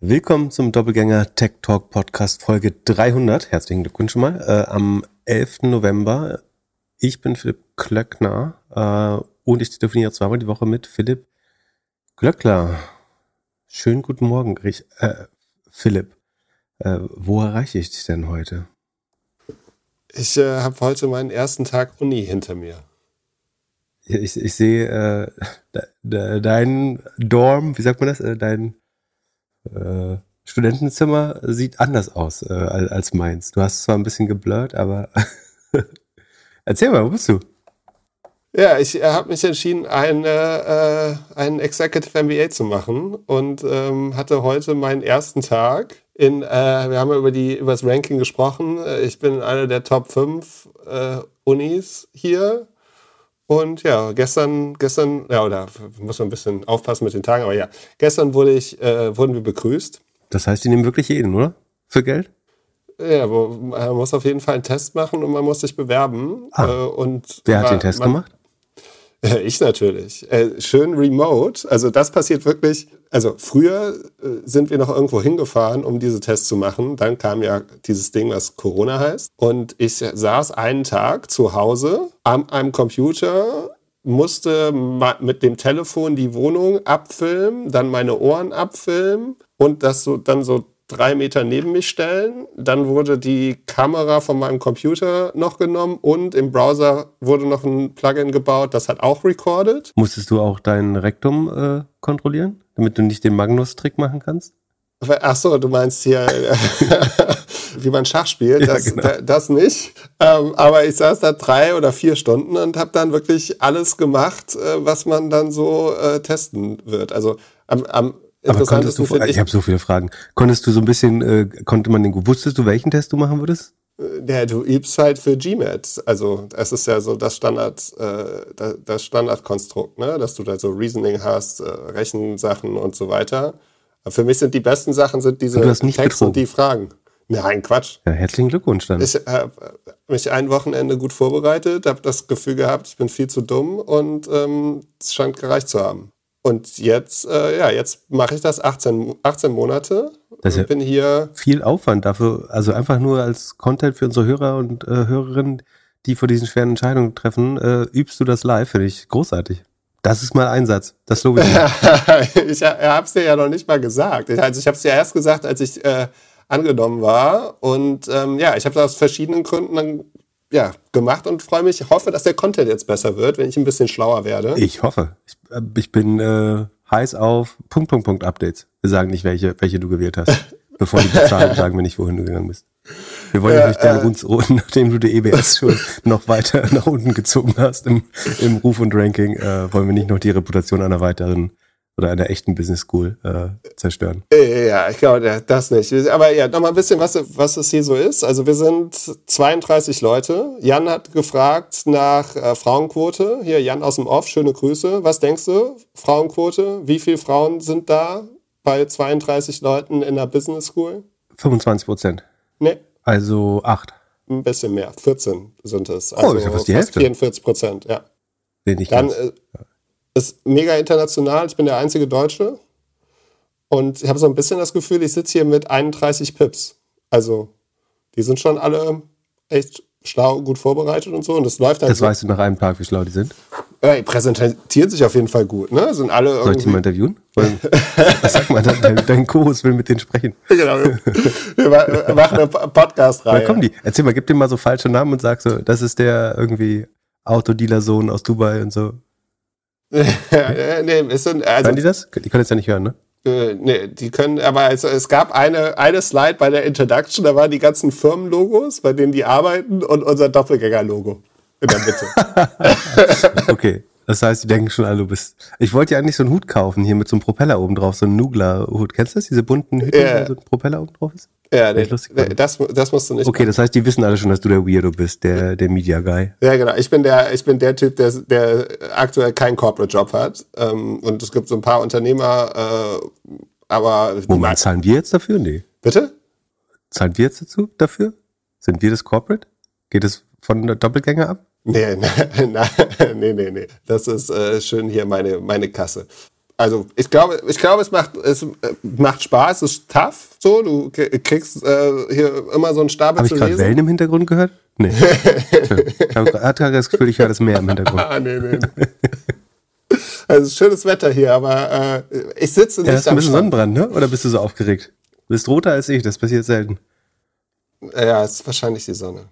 Willkommen zum Doppelgänger Tech Talk Podcast Folge 300. Herzlichen Glückwunsch schon mal. Äh, am 11. November. Ich bin Philipp Klöckner äh, und ich telefoniere zweimal die Woche mit Philipp Glöckler. Schönen guten Morgen, ich, äh, Philipp. Äh, wo erreiche ich dich denn heute? Ich äh, habe heute meinen ersten Tag Uni hinter mir. Ich, ich sehe äh, de, de, dein Dorm, wie sagt man das? Äh, dein äh, Studentenzimmer sieht anders aus äh, als meins. Du hast zwar ein bisschen geblurrt, aber erzähl mal, wo bist du? Ja, ich äh, habe mich entschieden, ein, äh, ein Executive MBA zu machen und ähm, hatte heute meinen ersten Tag. In, äh, wir haben ja über, die, über das Ranking gesprochen. Ich bin in einer der Top 5 äh, Unis hier. Und ja, gestern, gestern, ja, oder muss man ein bisschen aufpassen mit den Tagen, aber ja, gestern wurde ich, äh, wurden wir begrüßt. Das heißt, die nehmen wirklich jeden, oder? Für Geld? Ja, man muss auf jeden Fall einen Test machen und man muss sich bewerben. Ah, äh, und wer hat den Test man, gemacht? Ich natürlich. Äh, schön remote. Also das passiert wirklich. Also früher äh, sind wir noch irgendwo hingefahren, um diese Tests zu machen. Dann kam ja dieses Ding, was Corona heißt. Und ich saß einen Tag zu Hause an einem Computer, musste mit dem Telefon die Wohnung abfilmen, dann meine Ohren abfilmen und das so dann so drei Meter neben mich stellen. Dann wurde die Kamera von meinem Computer noch genommen und im Browser wurde noch ein Plugin gebaut, das hat auch recorded. Musstest du auch dein Rektum äh, kontrollieren, damit du nicht den Magnus-Trick machen kannst? Ach so, du meinst hier, wie man Schach spielt, das, ja, genau. das nicht. Ähm, aber ich saß da drei oder vier Stunden und habe dann wirklich alles gemacht, äh, was man dann so äh, testen wird. Also am, am aber konntest du, ich, ich habe so viele Fragen. Konntest du so ein bisschen, äh, konnte man den, wusstest du, welchen Test du machen würdest? Ja, du übst halt für GMAT. Also es ist ja so das Standard, äh, das Standardkonstrukt, ne? dass du da so Reasoning hast, äh, Rechensachen und so weiter. Aber für mich sind die besten Sachen sind diese Texte und die Fragen. Nein, Quatsch. Ja, herzlichen Glückwunsch dann. Ich habe mich ein Wochenende gut vorbereitet, habe das Gefühl gehabt, ich bin viel zu dumm und ähm, es scheint gereicht zu haben. Und jetzt, äh, ja, jetzt mache ich das 18, 18 Monate. Das ist ja bin hier viel Aufwand dafür, also einfach nur als Content für unsere Hörer und äh, Hörerinnen, die vor diesen schweren Entscheidungen treffen, äh, übst du das live, finde ich großartig. Das ist mal Einsatz. Das lobe ich. ich habe es dir ja noch nicht mal gesagt. Also ich habe es dir erst gesagt, als ich äh, angenommen war. Und ähm, ja, ich habe das aus verschiedenen Gründen dann ja, gemacht und freue mich, hoffe, dass der Content jetzt besser wird, wenn ich ein bisschen schlauer werde. Ich hoffe. Ich, äh, ich bin äh, heiß auf Punkt, Punkt, Punkt Updates. Wir sagen nicht, welche, welche du gewählt hast. Bevor die bezahlen, sagen wir nicht, wohin du gegangen bist. Wir wollen ja, nicht deinen äh, Ruf, nachdem du die EBS schon noch weiter nach unten gezogen hast im, im Ruf und Ranking, äh, wollen wir nicht noch die Reputation einer weiteren oder einer echten Business School äh, zerstören. Ja, ich glaube, das nicht. Aber ja, nochmal ein bisschen, was, was es hier so ist. Also wir sind 32 Leute. Jan hat gefragt nach äh, Frauenquote. Hier, Jan aus dem Off, schöne Grüße. Was denkst du, Frauenquote? Wie viele Frauen sind da bei 32 Leuten in der Business School? 25 Prozent. Nee. Also acht. Ein bisschen mehr. 14 sind es. Also oh, ist ja fast die Hälfte. 44 Prozent, ja. Den ich Dann, äh, ist mega international. Ich bin der einzige Deutsche. Und ich habe so ein bisschen das Gefühl, ich sitze hier mit 31 Pips. Also, die sind schon alle echt schlau, gut vorbereitet und so. Und das läuft dann. Das so. weißt du nach einem Tag, wie schlau die sind? Ja, die präsentieren sich auf jeden Fall gut, ne? Sind alle irgendwie... Soll ich die mal interviewen? Sag mal, dein, dein Co-Host will mit denen sprechen. Genau. Wir machen eine Podcast-Reihe. Da kommen die. Erzähl mal, gib dir mal so falsche Namen und sag so, das ist der irgendwie Autodealer-Sohn aus Dubai und so. nee, ist so, also, die das? Die können es ja nicht hören, ne? Äh, nee, die können, aber also, es gab eine, eine Slide bei der Introduction, da waren die ganzen Firmenlogos, bei denen die arbeiten und unser Doppelgänger-Logo in der Mitte. okay. Das heißt, die denken schon alle, du bist. Ich wollte ja eigentlich so einen Hut kaufen, hier mit so einem Propeller oben drauf, so einen Nugler-Hut. Kennst du das, diese bunten Hüte, yeah. wo so ein Propeller oben drauf ist? Ja, nee, das, das musst du nicht. Okay, machen. das heißt, die wissen alle schon, dass du der Weirdo bist, der, der Media Guy. Ja, genau. Ich bin der, ich bin der Typ, der, der aktuell keinen Corporate Job hat. Ähm, und es gibt so ein paar Unternehmer, äh, aber. Moment, zahlen wir jetzt dafür? Nee. Bitte? Zahlen wir jetzt dazu dafür? Sind wir das Corporate? Geht es von der Doppelgänger ab? Nee, nee, nee, nee. Das ist äh, schön hier meine, meine Kasse. Also ich glaube, ich glaube, es macht, es äh, macht Spaß, es ist tough. So, du kriegst äh, hier immer so einen Stapel Habe ich gerade Wellen im Hintergrund gehört? Nee. ich habe gerade das Gefühl, ich höre das Meer im Hintergrund. ah, nee, nee. Also schönes Wetter hier, aber äh, ich sitze nicht ja, hast am ein bisschen Sonnenbrand, ne? Oder bist du so aufgeregt? Du bist roter als ich, das passiert selten. Ja, es ist wahrscheinlich die Sonne.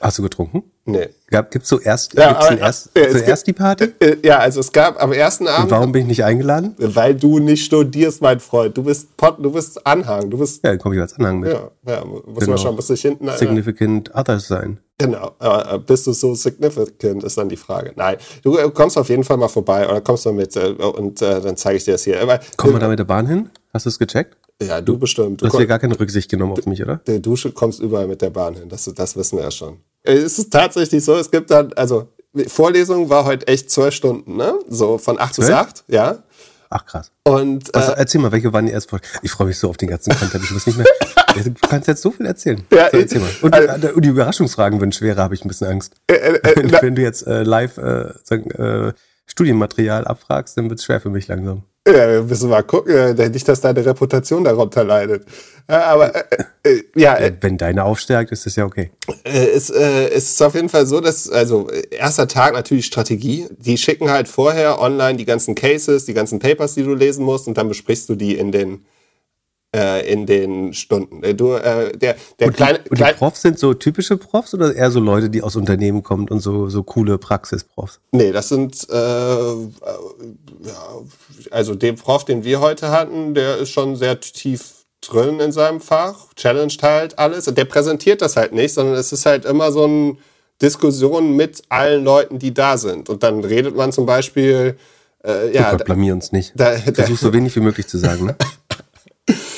Hast du getrunken? Nee. Gab, gibt's so erst, ja, aber, erst, äh, zuerst die Party? Äh, ja, also es gab am ersten Abend. Und warum bin ich nicht eingeladen? Weil du nicht studierst, mein Freund. Du bist Pot, du bist Anhang. Du bist. Ja, dann komme ich als Anhang mit. Ja, ja muss genau. man schon, muss ich hinten. Äh, significant äh, Others sein. Genau. Äh, bist du so significant, ist dann die Frage. Nein. Du äh, kommst auf jeden Fall mal vorbei oder kommst du mit äh, und dann zeige ich dir das hier. Aber, Kommen wir da mit der Bahn hin? Hast du es gecheckt? Ja, du, bestimmt. Du, hast ja gar keine Rücksicht genommen auf mich, oder? Du kommst überall mit der Bahn hin. Das, das wissen wir ja schon. Es ist tatsächlich so, es gibt dann, also Vorlesung war heute echt zwölf Stunden, ne? So von acht bis acht, ja. Ach krass. Und äh, erzähl mal, welche waren die ersten Ich freue mich so auf den ganzen Content. Ich muss nicht mehr. du kannst jetzt so viel erzählen. Ja, so, erzähl mal. Und, also, und die Überraschungsfragen werden schwerer, habe ich ein bisschen Angst. Äh, äh, wenn, äh, wenn, du jetzt äh, live äh, sagen, äh, Studienmaterial abfragst, dann wird es schwer für mich langsam. Ja, wir müssen mal gucken, äh, nicht, dass deine Reputation darunter leidet. Aber äh, äh, ja, äh, wenn deine aufstärkt, ist das ja okay. Äh, es, äh, ist auf jeden Fall so, dass also erster Tag natürlich Strategie. Die schicken halt vorher online die ganzen Cases, die ganzen Papers, die du lesen musst, und dann besprichst du die in den äh, in den Stunden. Äh, du, äh, der, der und kleine, die, und die Profs sind so typische Profs oder eher so Leute, die aus Unternehmen kommen und so, so coole Praxisprofs? Nee, das sind, äh, äh, ja, also den Prof, den wir heute hatten, der ist schon sehr tief drin in seinem Fach, challenged halt alles. Der präsentiert das halt nicht, sondern es ist halt immer so eine Diskussion mit allen Leuten, die da sind. Und dann redet man zum Beispiel, äh, ja. Gott, blamier uns nicht. Da, da, Versuch so wenig wie möglich zu sagen, ne?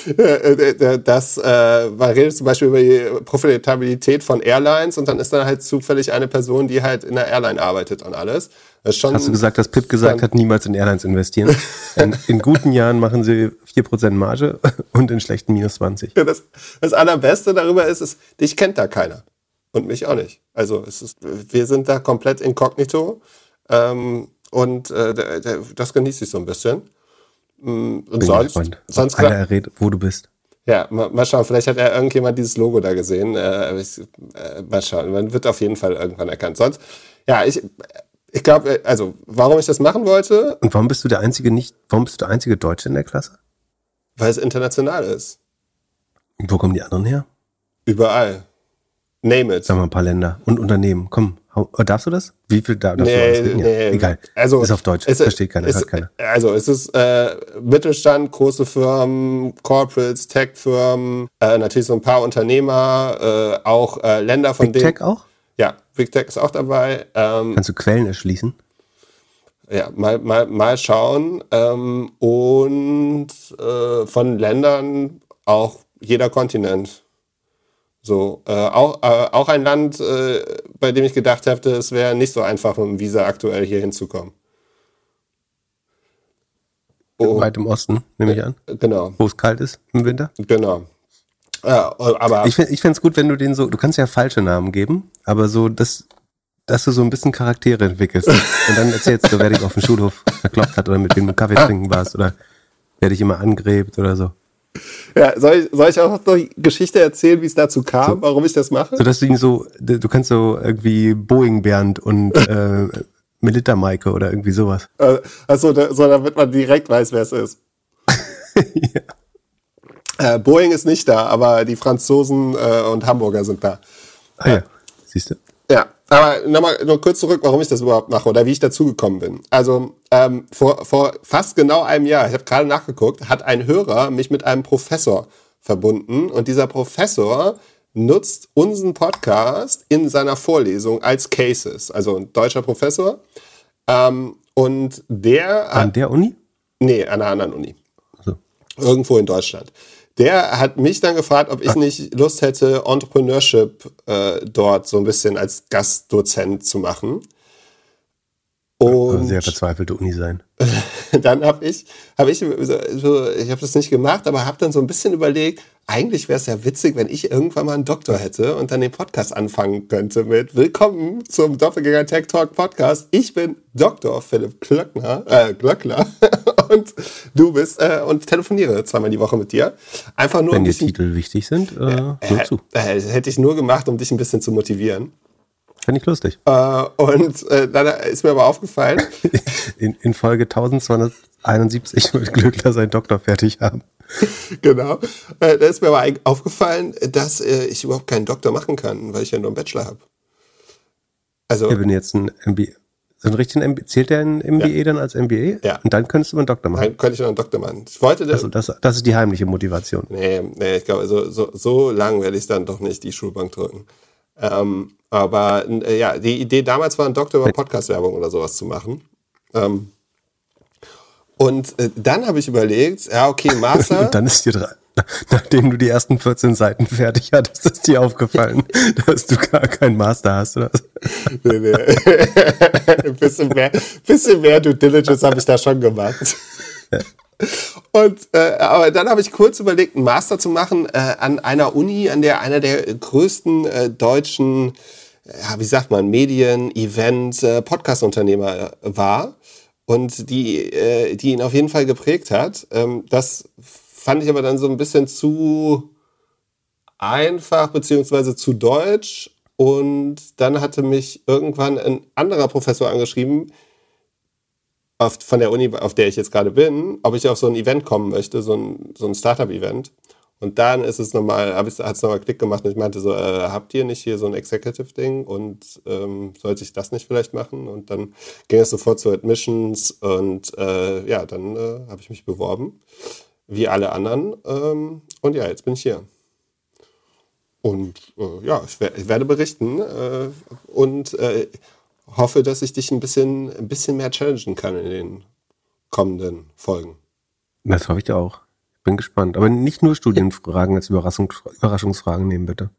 dass äh, man redet zum Beispiel über die Profitabilität von Airlines und dann ist da halt zufällig eine Person, die halt in der Airline arbeitet und alles. Hast du gesagt, dass Pip gesagt hat, niemals in Airlines investieren? in, in, guten Jahren machen sie 4% Marge und in schlechten minus 20. Ja, das, das Allerbeste darüber ist, ist, dich kennt da keiner. Und mich auch nicht. Also es ist, wir sind da komplett inkognito. Ähm, und äh, das genieße ich so ein bisschen. Mm, und Bin sonst, sonst einer errät, wo du bist. Ja, mal, mal, schauen, vielleicht hat ja irgendjemand dieses Logo da gesehen. Äh, ich, äh, mal schauen, man wird auf jeden Fall irgendwann erkannt. Sonst, ja, ich, ich glaube, äh, also, warum ich das machen wollte. Und warum bist du der einzige nicht, warum bist du der einzige Deutsche in der Klasse? Weil es international ist. Und wo kommen die anderen her? Überall. Name it. Sagen wir ein paar Länder und Unternehmen. Komm, äh, darfst du das? Wie viel da, darfst nee, du nee, Egal. Also, ist auf Deutsch. Es, Versteht keiner, hört keiner. Also es ist äh, Mittelstand, große Firmen, Corporates, Tech-Firmen, äh, natürlich so ein paar Unternehmer, äh, auch äh, Länder von Big denen. Tech auch? Big Tech ist auch dabei. Ähm, Kannst du Quellen erschließen? Ja, mal, mal, mal schauen. Ähm, und äh, von Ländern auch jeder Kontinent. So, äh, auch, äh, auch ein Land, äh, bei dem ich gedacht hätte, es wäre nicht so einfach, mit dem Visa aktuell hier hinzukommen. Oh. Weit im Osten, nehme ich an. Genau. Wo es kalt ist im Winter. Genau. Ja, aber ich finde es gut, wenn du den so, du kannst ja falsche Namen geben, aber so, dass, dass du so ein bisschen Charaktere entwickelst. Und dann erzählst du, wer dich auf dem Schulhof verkloppt hat oder mit wem du Kaffee trinken warst oder wer dich immer angrebt oder so. Ja, soll ich, soll ich auch noch die Geschichte erzählen, wie es dazu kam, so, warum ich das mache? So dass du ihn so, du kannst so irgendwie Boeing Bernd und äh, Melita Maike oder irgendwie sowas. Äh, achso, da, so damit man direkt weiß, wer es ist. ja. Äh, Boeing ist nicht da, aber die Franzosen äh, und Hamburger sind da. Ah ja, siehst du. Ja, aber nochmal nur kurz zurück, warum ich das überhaupt mache oder wie ich dazugekommen bin. Also ähm, vor, vor fast genau einem Jahr, ich habe gerade nachgeguckt, hat ein Hörer mich mit einem Professor verbunden und dieser Professor nutzt unseren Podcast in seiner Vorlesung als Cases, also ein deutscher Professor. Ähm, und der an der Uni? Nee, an einer anderen Uni. So. Irgendwo in Deutschland der hat mich dann gefragt, ob ich nicht Lust hätte, Entrepreneurship äh, dort so ein bisschen als Gastdozent zu machen. Und sehr verzweifelte Uni sein. dann habe ich, habe ich, so, ich habe das nicht gemacht, aber habe dann so ein bisschen überlegt, eigentlich wäre es ja witzig, wenn ich irgendwann mal einen Doktor hätte und dann den Podcast anfangen könnte mit Willkommen zum Doppelgänger Tech Talk Podcast. Ich bin Dr. Philipp Glöckner, äh, Glöckler und du bist äh, und telefoniere zweimal die Woche mit dir. Einfach nur wenn um die Titel wichtig sind, äh, äh, zu. Äh, hätte ich nur gemacht, um dich ein bisschen zu motivieren. Fände ich lustig. Äh, und äh, dann ist mir aber aufgefallen. In, in Folge 1271 wird Glückler seinen Doktor fertig haben. genau. Äh, da ist mir aber aufgefallen, dass äh, ich überhaupt keinen Doktor machen kann, weil ich ja nur einen Bachelor habe. Also. Ja, wenn jetzt ein MBA, so einen richtigen MBA, zählt der ein MBA ja. dann als MBA? Ja. Und dann könntest du einen Doktor machen. Dann könnte ich noch einen Doktor machen. Ich wollte also das, das ist die heimliche Motivation. Nee, nee ich glaube, so, so, so lang werde ich dann doch nicht die Schulbank drücken. Ähm, aber äh, ja, die Idee damals war, einen Doktor über Podcast-Werbung oder sowas zu machen. Ähm, und äh, dann habe ich überlegt, ja, okay, Master. und dann ist dir drei. Nachdem du die ersten 14 Seiten fertig hattest, ist dir aufgefallen, dass du gar keinen Master hast, oder? nee, nee. ein bisschen mehr, bisschen mehr Due Diligence habe ich da schon gemacht. Ja. Und äh, aber dann habe ich kurz überlegt, einen Master zu machen äh, an einer Uni, an der einer der größten äh, deutschen, ja, wie sagt man, Medien, Event, äh, Podcast-Unternehmer äh, war und die, äh, die ihn auf jeden Fall geprägt hat. Ähm, das fand ich aber dann so ein bisschen zu einfach beziehungsweise zu deutsch. Und dann hatte mich irgendwann ein anderer Professor angeschrieben, auf, von der Uni, auf der ich jetzt gerade bin, ob ich auf so ein Event kommen möchte, so ein, so ein Startup-Event. Und dann ist es nochmal, hat es nochmal Klick gemacht und ich meinte so, äh, habt ihr nicht hier so ein Executive-Ding und ähm, sollte ich das nicht vielleicht machen? Und dann ging es sofort zu Admissions und äh, ja, dann äh, habe ich mich beworben, wie alle anderen. Ähm, und ja, jetzt bin ich hier. Und äh, ja, ich, ich, werde berichten äh, und äh, hoffe, dass ich dich ein bisschen, ein bisschen mehr challengen kann in den kommenden Folgen. Das hoffe ich auch. Bin gespannt. Aber nicht nur Studienfragen als Überraschung, Überraschungsfragen nehmen, bitte.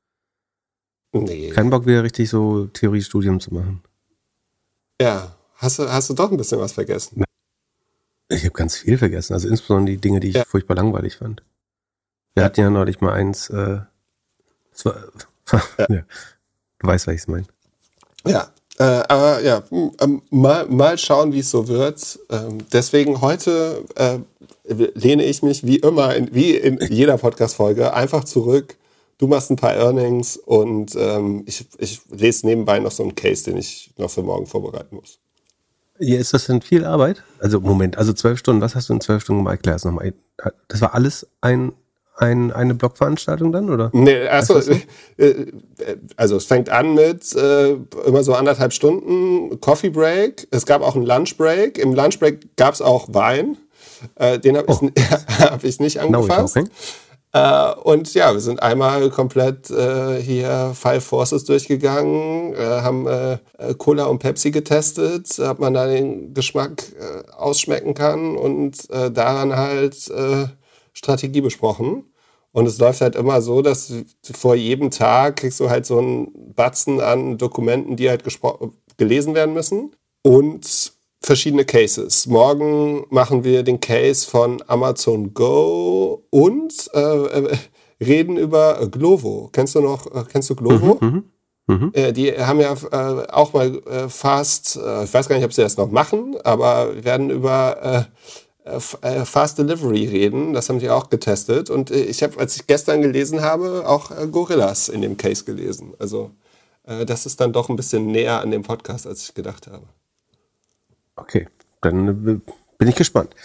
Nee. Kein Bock, wieder richtig so Theoriestudium zu machen. Ja, hast du, hast du doch ein bisschen was vergessen. Ich habe ganz viel vergessen. Also insbesondere die Dinge, die ich ja. furchtbar langweilig fand. Wir ja. hatten ja neulich mal eins, äh, war, ja. ja. Du weißt, was ich meine. Ja, äh, aber ja, ähm, mal, mal schauen, wie es so wird. Ähm, deswegen heute äh, lehne ich mich wie immer, in, wie in jeder Podcast-Folge, einfach zurück. Du machst ein paar Earnings und ähm, ich, ich lese nebenbei noch so einen Case, den ich noch für morgen vorbereiten muss. Ja, ist das denn viel Arbeit? Also Moment, also zwölf Stunden, was hast du in zwölf Stunden gemacht? Erklär es nochmal. Das war alles ein ein, eine Blogveranstaltung dann, oder? Nee, äh, äh, also es fängt an mit äh, immer so anderthalb Stunden Coffee Break. Es gab auch einen Lunch Break. Im Lunch Break gab es auch Wein. Äh, den habe oh. ich, hab ich nicht angefasst. Äh, und ja, wir sind einmal komplett äh, hier Five Forces durchgegangen, äh, haben äh, Cola und Pepsi getestet, ob man da den Geschmack äh, ausschmecken kann und äh, daran halt Strategie besprochen. Und es läuft halt immer so, dass vor jedem Tag kriegst du halt so einen Batzen an Dokumenten, die halt gelesen werden müssen. Und verschiedene Cases. Morgen machen wir den Case von Amazon Go und äh, äh reden über Glovo. Kennst du noch, äh, kennst du Glovo? Mhm, mh, mh. Äh, die haben ja äh, auch mal äh, fast, ich weiß gar nicht, ob sie das noch machen, aber werden über Fast Delivery reden. Das haben sie auch getestet. Und ich habe, als ich gestern gelesen habe, auch Gorillas in dem Case gelesen. Also das ist dann doch ein bisschen näher an dem Podcast, als ich gedacht habe. Okay, dann bin ich gespannt.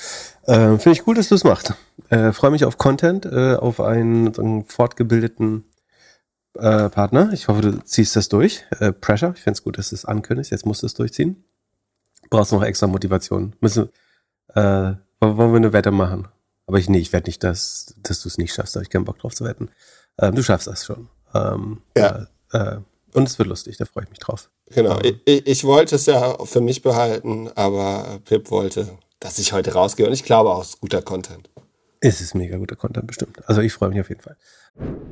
Äh, Finde ich gut, dass du es machst. Äh, Freue mich auf Content, äh, auf einen, so einen fortgebildeten Partner. Ich hoffe, du ziehst das durch. Pressure, ich finde es gut, dass du es ankündigst. Jetzt musst du es durchziehen. Brauchst noch extra Motivation. Müssen, äh, wollen wir eine Wette machen? Aber ich, nee, ich werde nicht, dass, dass du es nicht schaffst. Da habe ich keinen Bock drauf zu wetten. Ähm, du schaffst das schon. Ähm, ja. Äh, äh, und es wird lustig, da freue ich mich drauf. Genau. Ähm, ich, ich, wollte es ja für mich behalten, aber Pip wollte, dass ich heute rausgehe. Und ich glaube auch, es ist guter Content. Es ist mega guter Content, bestimmt. Also ich freue mich auf jeden Fall.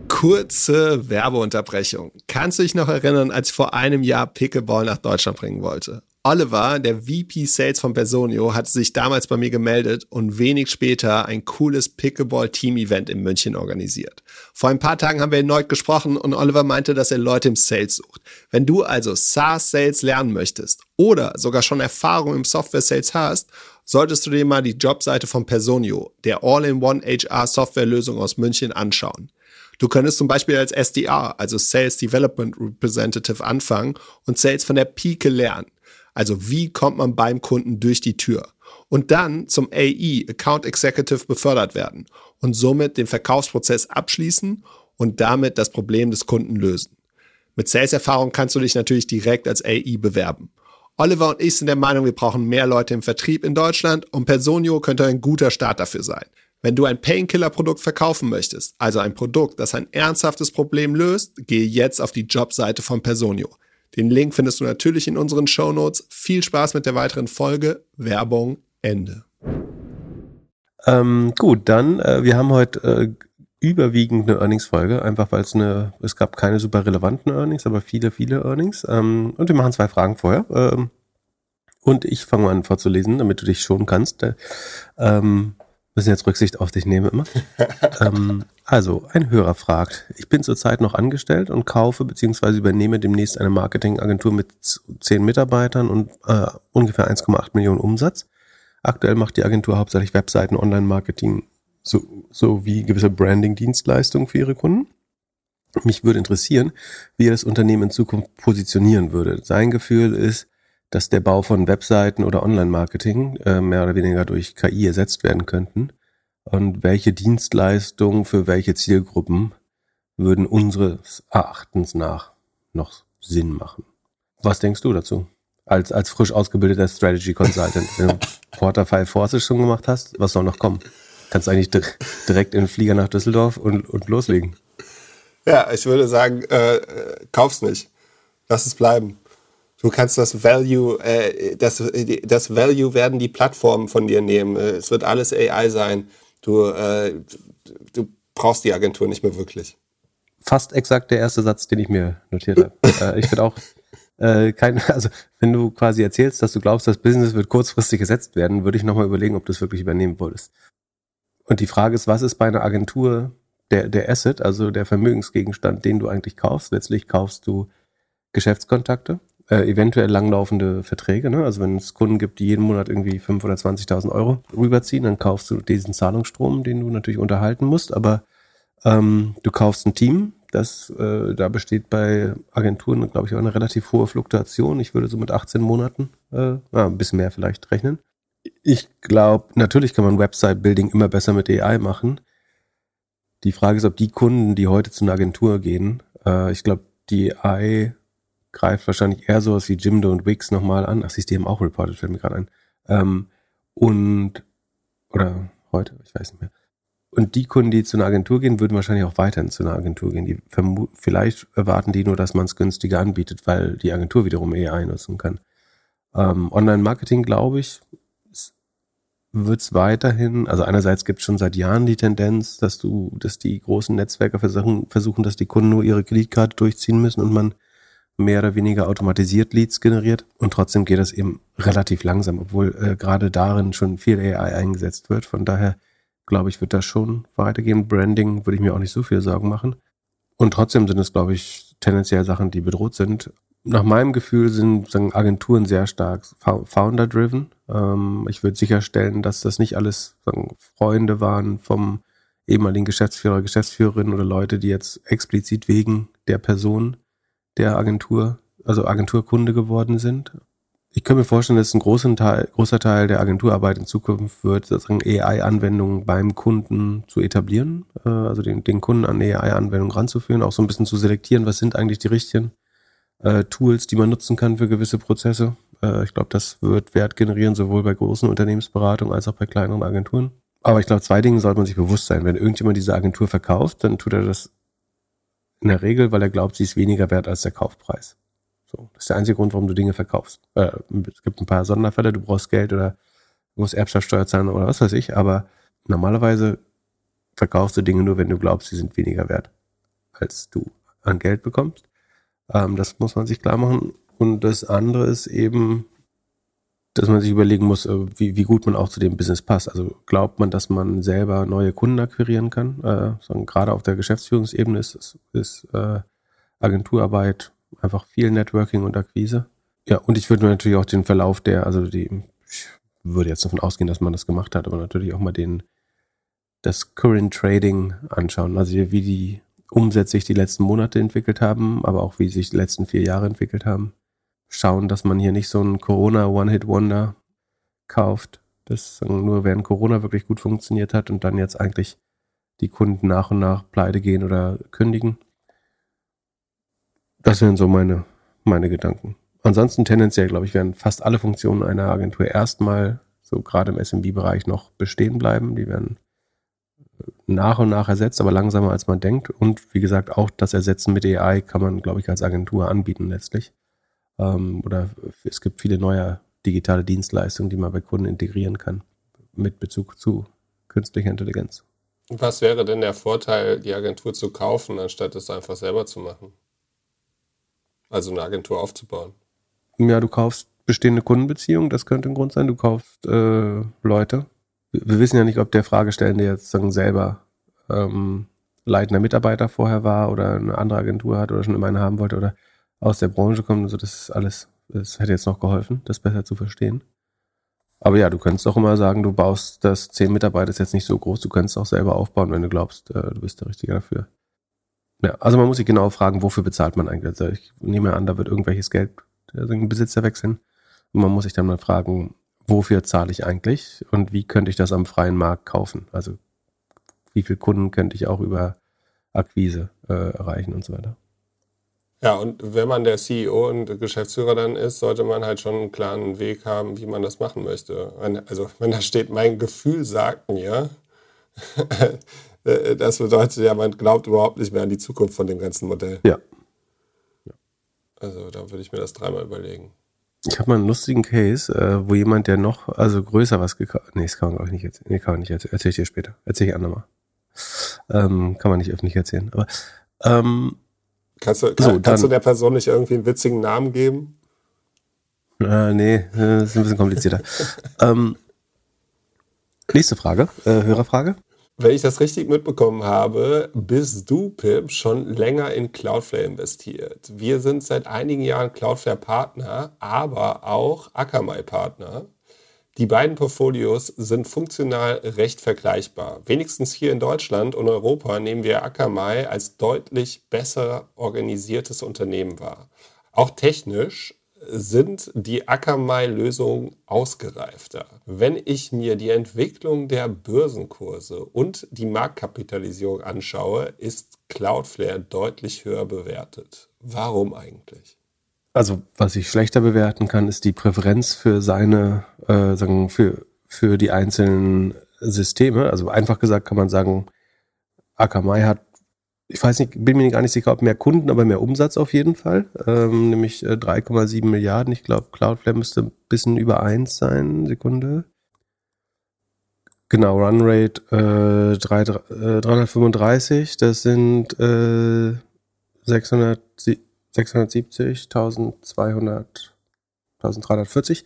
Kurze Werbeunterbrechung. Kannst du dich noch erinnern, als ich vor einem Jahr Pickleball nach Deutschland bringen wollte? Oliver, der VP Sales von Personio, hatte sich damals bei mir gemeldet und wenig später ein cooles Pickleball-Team-Event in München organisiert. Vor ein paar Tagen haben wir erneut gesprochen und Oliver meinte, dass er Leute im Sales sucht. Wenn du also SaaS-Sales lernen möchtest oder sogar schon Erfahrung im Software-Sales hast, solltest du dir mal die Jobseite von Personio, der All-in-One HR-Software-Lösung aus München, anschauen. Du könntest zum Beispiel als SDR, also Sales Development Representative, anfangen und Sales von der Pike lernen. Also wie kommt man beim Kunden durch die Tür? Und dann zum AE, Account Executive, befördert werden und somit den Verkaufsprozess abschließen und damit das Problem des Kunden lösen. Mit Sales-Erfahrung kannst du dich natürlich direkt als AE bewerben. Oliver und ich sind der Meinung, wir brauchen mehr Leute im Vertrieb in Deutschland und Personio könnte ein guter Start dafür sein. Wenn du ein Painkiller-Produkt verkaufen möchtest, also ein Produkt, das ein ernsthaftes Problem löst, gehe jetzt auf die Jobseite von Personio. Den Link findest du natürlich in unseren Show Notes. Viel Spaß mit der weiteren Folge. Werbung Ende. Ähm, gut, dann, äh, wir haben heute äh, überwiegend eine Earnings-Folge, einfach weil es eine, es gab keine super relevanten Earnings, aber viele, viele Earnings. Ähm, und wir machen zwei Fragen vorher. Ähm, und ich fange mal an vorzulesen, damit du dich schon kannst. Äh, ähm, müssen jetzt Rücksicht auf dich nehmen immer. ähm, also, ein Hörer fragt, ich bin zurzeit noch angestellt und kaufe bzw. übernehme demnächst eine Marketingagentur mit zehn Mitarbeitern und äh, ungefähr 1,8 Millionen Umsatz. Aktuell macht die Agentur hauptsächlich Webseiten, Online-Marketing so, sowie gewisse Branding-Dienstleistungen für ihre Kunden. Mich würde interessieren, wie er das Unternehmen in Zukunft positionieren würde. Sein Gefühl ist, dass der Bau von Webseiten oder Online-Marketing äh, mehr oder weniger durch KI ersetzt werden könnten und welche Dienstleistungen für welche Zielgruppen würden unseres Erachtens nach noch Sinn machen. Was denkst du dazu? Als, als frisch ausgebildeter Strategy Consultant, wenn du Porterfile Forces schon gemacht hast, was soll noch kommen? Kannst du eigentlich direkt in den Flieger nach Düsseldorf und, und loslegen. Ja, ich würde sagen, äh, kauf's nicht. Lass es bleiben. Du kannst das Value, äh, das, das Value werden die Plattformen von dir nehmen. Es wird alles AI sein. Du, äh, du brauchst die Agentur nicht mehr wirklich. Fast exakt der erste Satz, den ich mir notiert habe. äh, ich finde auch, äh, kein, also wenn du quasi erzählst, dass du glaubst, das Business wird kurzfristig gesetzt werden, würde ich nochmal überlegen, ob du es wirklich übernehmen wolltest. Und die Frage ist, was ist bei einer Agentur der, der Asset, also der Vermögensgegenstand, den du eigentlich kaufst? Letztlich kaufst du Geschäftskontakte äh, eventuell langlaufende Verträge. Ne? Also wenn es Kunden gibt, die jeden Monat irgendwie 5.000 oder 20.000 Euro rüberziehen, dann kaufst du diesen Zahlungsstrom, den du natürlich unterhalten musst. Aber ähm, du kaufst ein Team, das äh, da besteht bei Agenturen, glaube ich, auch eine relativ hohe Fluktuation. Ich würde so mit 18 Monaten, äh, ja, ein bisschen mehr vielleicht rechnen. Ich glaube, natürlich kann man Website-Building immer besser mit AI machen. Die Frage ist, ob die Kunden, die heute zu einer Agentur gehen, äh, ich glaube, die AI greift wahrscheinlich eher sowas wie Jimdo und Wix nochmal an. Ach, siehst du, die haben auch reported, fällt mir gerade ein. Ähm, und, oder heute, ich weiß nicht mehr. Und die Kunden, die zu einer Agentur gehen, würden wahrscheinlich auch weiterhin zu einer Agentur gehen. Die vielleicht erwarten die nur, dass man es günstiger anbietet, weil die Agentur wiederum eher einnutzen kann. Ähm, Online-Marketing, glaube ich, wird es weiterhin, also einerseits gibt es schon seit Jahren die Tendenz, dass du, dass die großen Netzwerke versuchen, versuchen, dass die Kunden nur ihre Kreditkarte durchziehen müssen und man mehr oder weniger automatisiert Leads generiert und trotzdem geht das eben relativ langsam, obwohl äh, gerade darin schon viel AI eingesetzt wird. Von daher glaube ich, wird das schon weitergehen. Branding würde ich mir auch nicht so viel Sorgen machen. Und trotzdem sind es, glaube ich, tendenziell Sachen, die bedroht sind. Nach meinem Gefühl sind sagen, Agenturen sehr stark founder-driven. Ähm, ich würde sicherstellen, dass das nicht alles sagen, Freunde waren vom ehemaligen Geschäftsführer, Geschäftsführerin oder Leute, die jetzt explizit wegen der Person der Agentur, also Agenturkunde geworden sind. Ich könnte mir vorstellen, dass ein großer Teil, großer Teil der Agenturarbeit in Zukunft wird, sozusagen AI-Anwendungen beim Kunden zu etablieren, äh, also den, den Kunden an AI-Anwendungen ranzuführen, auch so ein bisschen zu selektieren, was sind eigentlich die richtigen äh, Tools, die man nutzen kann für gewisse Prozesse. Äh, ich glaube, das wird Wert generieren, sowohl bei großen Unternehmensberatungen als auch bei kleineren Agenturen. Aber ich glaube, zwei Dinge sollte man sich bewusst sein. Wenn irgendjemand diese Agentur verkauft, dann tut er das in der Regel, weil er glaubt, sie ist weniger wert als der Kaufpreis. So, das ist der einzige Grund, warum du Dinge verkaufst. Äh, es gibt ein paar Sonderfälle, du brauchst Geld oder du musst Erbschaftssteuer zahlen oder was weiß ich, aber normalerweise verkaufst du Dinge nur, wenn du glaubst, sie sind weniger wert, als du an Geld bekommst. Ähm, das muss man sich klar machen. Und das andere ist eben, dass man sich überlegen muss, äh, wie, wie gut man auch zu dem Business passt. Also glaubt man, dass man selber neue Kunden akquirieren kann? Äh, gerade auf der Geschäftsführungsebene ist, ist, ist äh, Agenturarbeit einfach viel Networking und Akquise. Ja, und ich würde mir natürlich auch den Verlauf der, also die, ich würde jetzt davon ausgehen, dass man das gemacht hat, aber natürlich auch mal den, das Current Trading anschauen. Also wie die Umsätze sich die letzten Monate entwickelt haben, aber auch wie sich die letzten vier Jahre entwickelt haben schauen, dass man hier nicht so ein Corona One-Hit-Wonder kauft, das nur während Corona wirklich gut funktioniert hat und dann jetzt eigentlich die Kunden nach und nach pleite gehen oder kündigen. Das wären so meine, meine Gedanken. Ansonsten tendenziell, glaube ich, werden fast alle Funktionen einer Agentur erstmal so gerade im SMB-Bereich noch bestehen bleiben. Die werden nach und nach ersetzt, aber langsamer als man denkt. Und wie gesagt, auch das Ersetzen mit AI kann man, glaube ich, als Agentur anbieten letztlich. Ähm, oder es gibt viele neue digitale Dienstleistungen, die man bei Kunden integrieren kann mit Bezug zu künstlicher Intelligenz. Was wäre denn der Vorteil, die Agentur zu kaufen, anstatt es einfach selber zu machen? Also eine Agentur aufzubauen. Ja, du kaufst bestehende Kundenbeziehungen, das könnte ein Grund sein. Du kaufst äh, Leute. Wir wissen ja nicht, ob der Fragestellende jetzt sagen, selber ähm, leitender Mitarbeiter vorher war oder eine andere Agentur hat oder schon immer eine haben wollte oder aus der Branche kommt und so, das ist alles, das hätte jetzt noch geholfen, das besser zu verstehen. Aber ja, du könntest auch immer sagen, du baust das zehn Mitarbeiter ist jetzt nicht so groß, du könntest auch selber aufbauen, wenn du glaubst, äh, du bist der Richtige dafür. Ja, also man muss sich genau fragen, wofür bezahlt man eigentlich. Also ich nehme an, da wird irgendwelches Geld also den Besitzer wechseln. Und man muss sich dann mal fragen, wofür zahle ich eigentlich und wie könnte ich das am freien Markt kaufen? Also wie viele Kunden könnte ich auch über Akquise äh, erreichen und so weiter. Ja, und wenn man der CEO und Geschäftsführer dann ist, sollte man halt schon einen klaren Weg haben, wie man das machen möchte. Also wenn da steht, mein Gefühl sagt mir, das bedeutet ja, man glaubt überhaupt nicht mehr an die Zukunft von dem ganzen Modell. Ja. Also da würde ich mir das dreimal überlegen. Ich habe mal einen lustigen Case, äh, wo jemand, der noch, also größer was gekauft Nee, das kann man auch nicht erzählen. Nee, kann man nicht erzählen. Erzähl ich dir später. Erzähl ich andermal. Ähm, kann man nicht öffentlich erzählen. Aber ähm, Kannst du, so, kannst du der Person nicht irgendwie einen witzigen Namen geben? Äh, nee, das ist ein bisschen komplizierter. ähm, nächste Frage, äh, Hörerfrage. Wenn ich das richtig mitbekommen habe, bist du, Pip, schon länger in Cloudflare investiert. Wir sind seit einigen Jahren Cloudflare-Partner, aber auch Akamai-Partner. Die beiden Portfolios sind funktional recht vergleichbar. Wenigstens hier in Deutschland und Europa nehmen wir Akamai als deutlich besser organisiertes Unternehmen wahr. Auch technisch sind die Akamai-Lösungen ausgereifter. Wenn ich mir die Entwicklung der Börsenkurse und die Marktkapitalisierung anschaue, ist Cloudflare deutlich höher bewertet. Warum eigentlich? Also was ich schlechter bewerten kann, ist die Präferenz für seine, äh, sagen, für, für die einzelnen Systeme. Also einfach gesagt kann man sagen, Akamai hat, ich weiß nicht, bin mir gar nicht sicher, ob mehr Kunden, aber mehr Umsatz auf jeden Fall. Ähm, nämlich äh, 3,7 Milliarden. Ich glaube, Cloudflare müsste ein bisschen über eins sein. Sekunde. Genau, Runrate äh, 3, äh, 335. Das sind äh, 600. 670, 1200, 1340,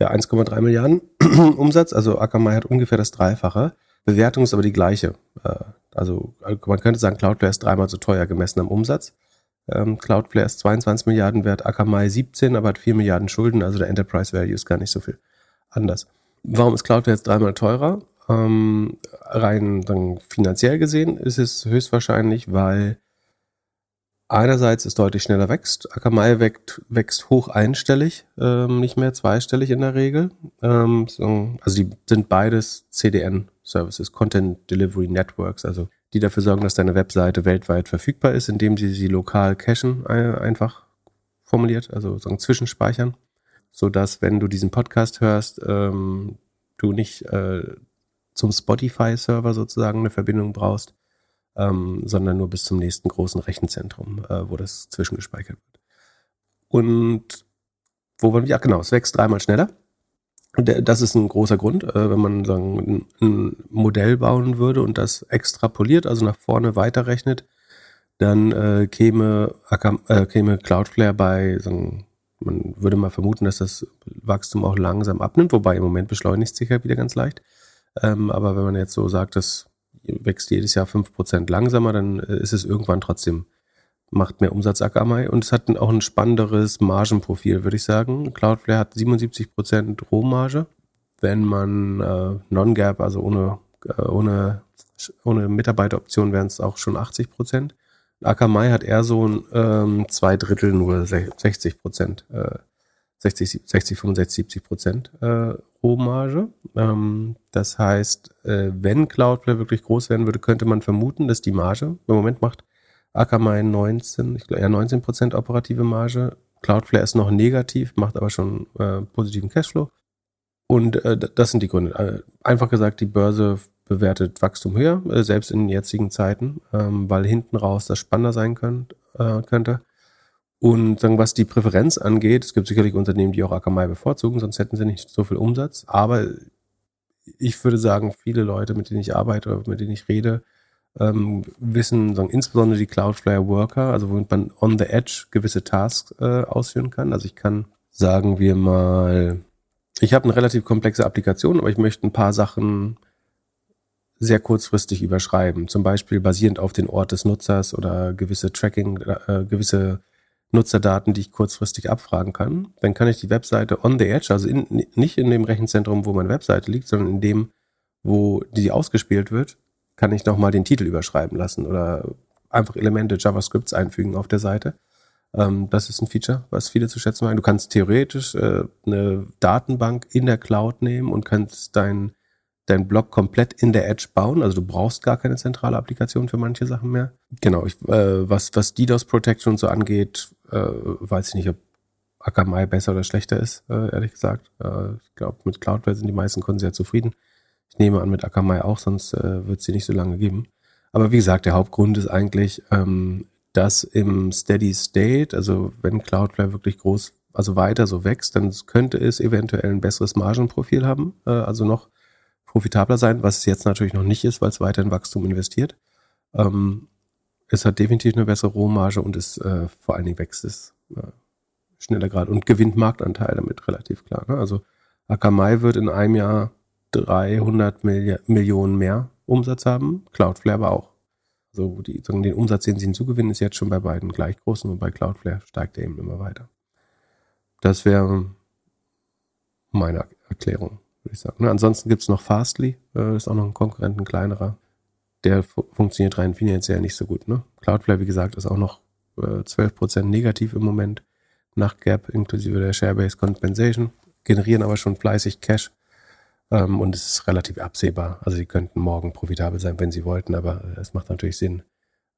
ja 1,3 Milliarden Umsatz. Also Akamai hat ungefähr das Dreifache. Bewertung ist aber die gleiche. Äh, also man könnte sagen, Cloudflare ist dreimal so teuer gemessen am Umsatz. Ähm, Cloudflare ist 22 Milliarden wert, Akamai 17, aber hat 4 Milliarden Schulden, also der Enterprise Value ist gar nicht so viel anders. Warum ist Cloudflare jetzt dreimal teurer? Ähm, rein dann, finanziell gesehen ist es höchstwahrscheinlich, weil einerseits es deutlich schneller wächst. Akamai wächst, wächst hoch einstellig, ähm, nicht mehr zweistellig in der Regel. Ähm, so, also die sind beides CDN-Services, Content Delivery Networks, also die dafür sorgen, dass deine Webseite weltweit verfügbar ist, indem sie sie lokal cachen, einfach formuliert, also so zwischenspeichern, so dass wenn du diesen Podcast hörst, ähm, du nicht äh, zum Spotify-Server sozusagen eine Verbindung brauchst, ähm, sondern nur bis zum nächsten großen Rechenzentrum, äh, wo das zwischengespeichert wird. Und wo wollen wir? Ja, genau, es wächst dreimal schneller. Das ist ein großer Grund, äh, wenn man sagen, ein Modell bauen würde und das extrapoliert, also nach vorne weiterrechnet, dann äh, käme, äh, käme Cloudflare bei sagen, man würde mal vermuten, dass das Wachstum auch langsam abnimmt, wobei im Moment beschleunigt sich ja wieder ganz leicht. Ähm, aber wenn man jetzt so sagt, das wächst jedes Jahr fünf Prozent langsamer, dann äh, ist es irgendwann trotzdem, macht mehr Umsatz Akamai und es hat auch ein spannenderes Margenprofil, würde ich sagen. Cloudflare hat 77 Prozent Rohmarge. Wenn man äh, Non-Gap, also ohne, äh, ohne, ohne Mitarbeiteroption wären es auch schon 80 Prozent. Akamai hat eher so ähm, zwei Drittel nur 60 Prozent, äh, 60, 60, 65, 70 Prozent äh, Rohmarge. Ähm, das heißt, äh, wenn Cloudflare wirklich groß werden würde, könnte man vermuten, dass die Marge, im Moment macht Akamai 19, ich glaube eher 19 Prozent operative Marge. Cloudflare ist noch negativ, macht aber schon äh, positiven Cashflow. Und äh, das sind die Gründe. Äh, einfach gesagt, die Börse bewertet Wachstum höher, äh, selbst in jetzigen Zeiten, ähm, weil hinten raus das spannender sein könnt, äh, könnte. Und sagen, was die Präferenz angeht, es gibt sicherlich Unternehmen, die auch Akamai bevorzugen, sonst hätten sie nicht so viel Umsatz. Aber ich würde sagen, viele Leute, mit denen ich arbeite oder mit denen ich rede, ähm, wissen, sagen, insbesondere die Cloudflare Worker, also womit man on the edge gewisse Tasks äh, ausführen kann. Also ich kann, sagen wir mal, ich habe eine relativ komplexe Applikation, aber ich möchte ein paar Sachen sehr kurzfristig überschreiben, zum Beispiel basierend auf den Ort des Nutzers oder gewisse Tracking, äh, gewisse Nutzerdaten, die ich kurzfristig abfragen kann. Dann kann ich die Webseite on the edge, also in, nicht in dem Rechenzentrum, wo meine Webseite liegt, sondern in dem, wo die ausgespielt wird, kann ich nochmal den Titel überschreiben lassen oder einfach Elemente JavaScripts einfügen auf der Seite. Ähm, das ist ein Feature, was viele zu schätzen machen. Du kannst theoretisch äh, eine Datenbank in der Cloud nehmen und kannst dein dein Blog komplett in der Edge bauen. Also du brauchst gar keine zentrale Applikation für manche Sachen mehr. Genau, ich, äh, was, was DDoS Protection so angeht, äh, weiß ich nicht, ob Akamai besser oder schlechter ist, äh, ehrlich gesagt. Äh, ich glaube, mit Cloudflare sind die meisten Kunden sehr zufrieden. Ich nehme an, mit Akamai auch, sonst äh, wird es sie nicht so lange geben. Aber wie gesagt, der Hauptgrund ist eigentlich, ähm, dass im Steady State, also wenn Cloudflare wirklich groß, also weiter so wächst, dann könnte es eventuell ein besseres Margenprofil haben, äh, also noch profitabler sein, was es jetzt natürlich noch nicht ist, weil es weiter in Wachstum investiert. Ähm, es hat definitiv eine bessere Rohmarge und es äh, vor allen Dingen wächst es äh, schneller gerade und gewinnt Marktanteil damit relativ klar. Ne? Also Akamai wird in einem Jahr 300 Milli Millionen mehr Umsatz haben, Cloudflare aber auch. Also die, den Umsatz, den sie hinzugewinnen, ist jetzt schon bei beiden gleich groß und bei Cloudflare steigt er eben immer weiter. Das wäre meine Erklärung würde ich sagen. Ne, ansonsten gibt es noch Fastly, äh, ist auch noch ein Konkurrent, ein kleinerer. Der fu funktioniert rein finanziell nicht so gut. Ne? Cloudflare, wie gesagt, ist auch noch äh, 12% negativ im Moment nach Gap inklusive der Share-Based Compensation, generieren aber schon fleißig Cash. Ähm, und es ist relativ absehbar. Also sie könnten morgen profitabel sein, wenn sie wollten, aber äh, es macht natürlich Sinn.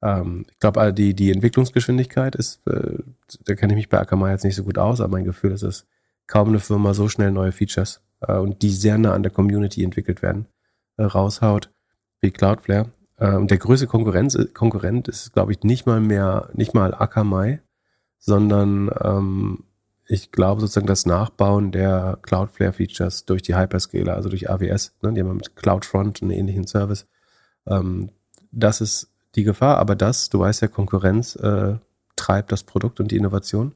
Ähm, ich glaube, die, die Entwicklungsgeschwindigkeit ist, äh, da kenne ich mich bei Akamai jetzt nicht so gut aus, aber mein Gefühl ist, dass kaum eine Firma so schnell neue Features äh, und die sehr nah an der Community entwickelt werden, äh, raushaut, wie Cloudflare. Äh, und der größte Konkurrenz, äh, Konkurrent ist, glaube ich, nicht mal mehr, nicht mal Akamai, sondern ähm, ich glaube sozusagen das Nachbauen der Cloudflare-Features durch die Hyperscaler, also durch AWS, ne, die haben mit CloudFront einen ähnlichen Service. Ähm, das ist die Gefahr, aber das, du weißt ja, Konkurrenz äh, treibt das Produkt und die Innovation.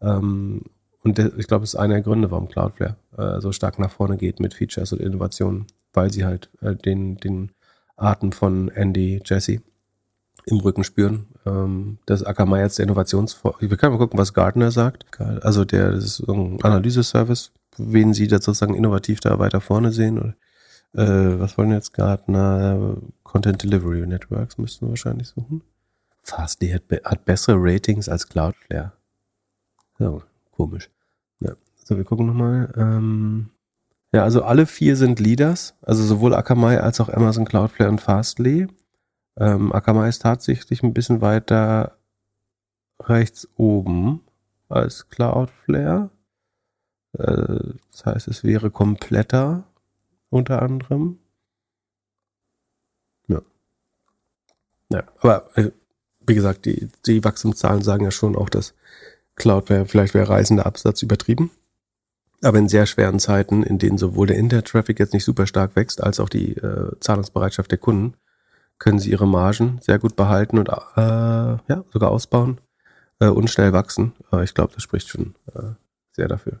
Ähm, und ich glaube, das ist einer der Gründe, warum Cloudflare äh, so stark nach vorne geht mit Features und Innovationen, weil sie halt äh, den, den Arten von Andy, Jesse im Rücken spüren. Ähm, das Akamai jetzt der Innovationsvor... Wir können mal gucken, was Gartner sagt. Also der, das ist ein Analyse-Service, wen sie da sozusagen innovativ da weiter vorne sehen. Oder, äh, was wollen jetzt Gartner? Content Delivery Networks müssten wir wahrscheinlich suchen. Fastly hat, hat bessere Ratings als Cloudflare. So, komisch. Ja. So, wir gucken nochmal. Ähm, ja, also alle vier sind Leaders, also sowohl Akamai als auch Amazon Cloudflare und Fastly. Ähm, Akamai ist tatsächlich ein bisschen weiter rechts oben als Cloudflare. Äh, das heißt, es wäre kompletter unter anderem. Ja. Ja, aber äh, wie gesagt, die, die Wachstumszahlen sagen ja schon auch, dass Cloudware, vielleicht wäre reisender Absatz übertrieben. Aber in sehr schweren Zeiten, in denen sowohl der Internet-Traffic jetzt nicht super stark wächst, als auch die äh, Zahlungsbereitschaft der Kunden, können sie ihre Margen sehr gut behalten und äh, ja, sogar ausbauen äh, und schnell wachsen. Äh, ich glaube, das spricht schon äh, sehr dafür.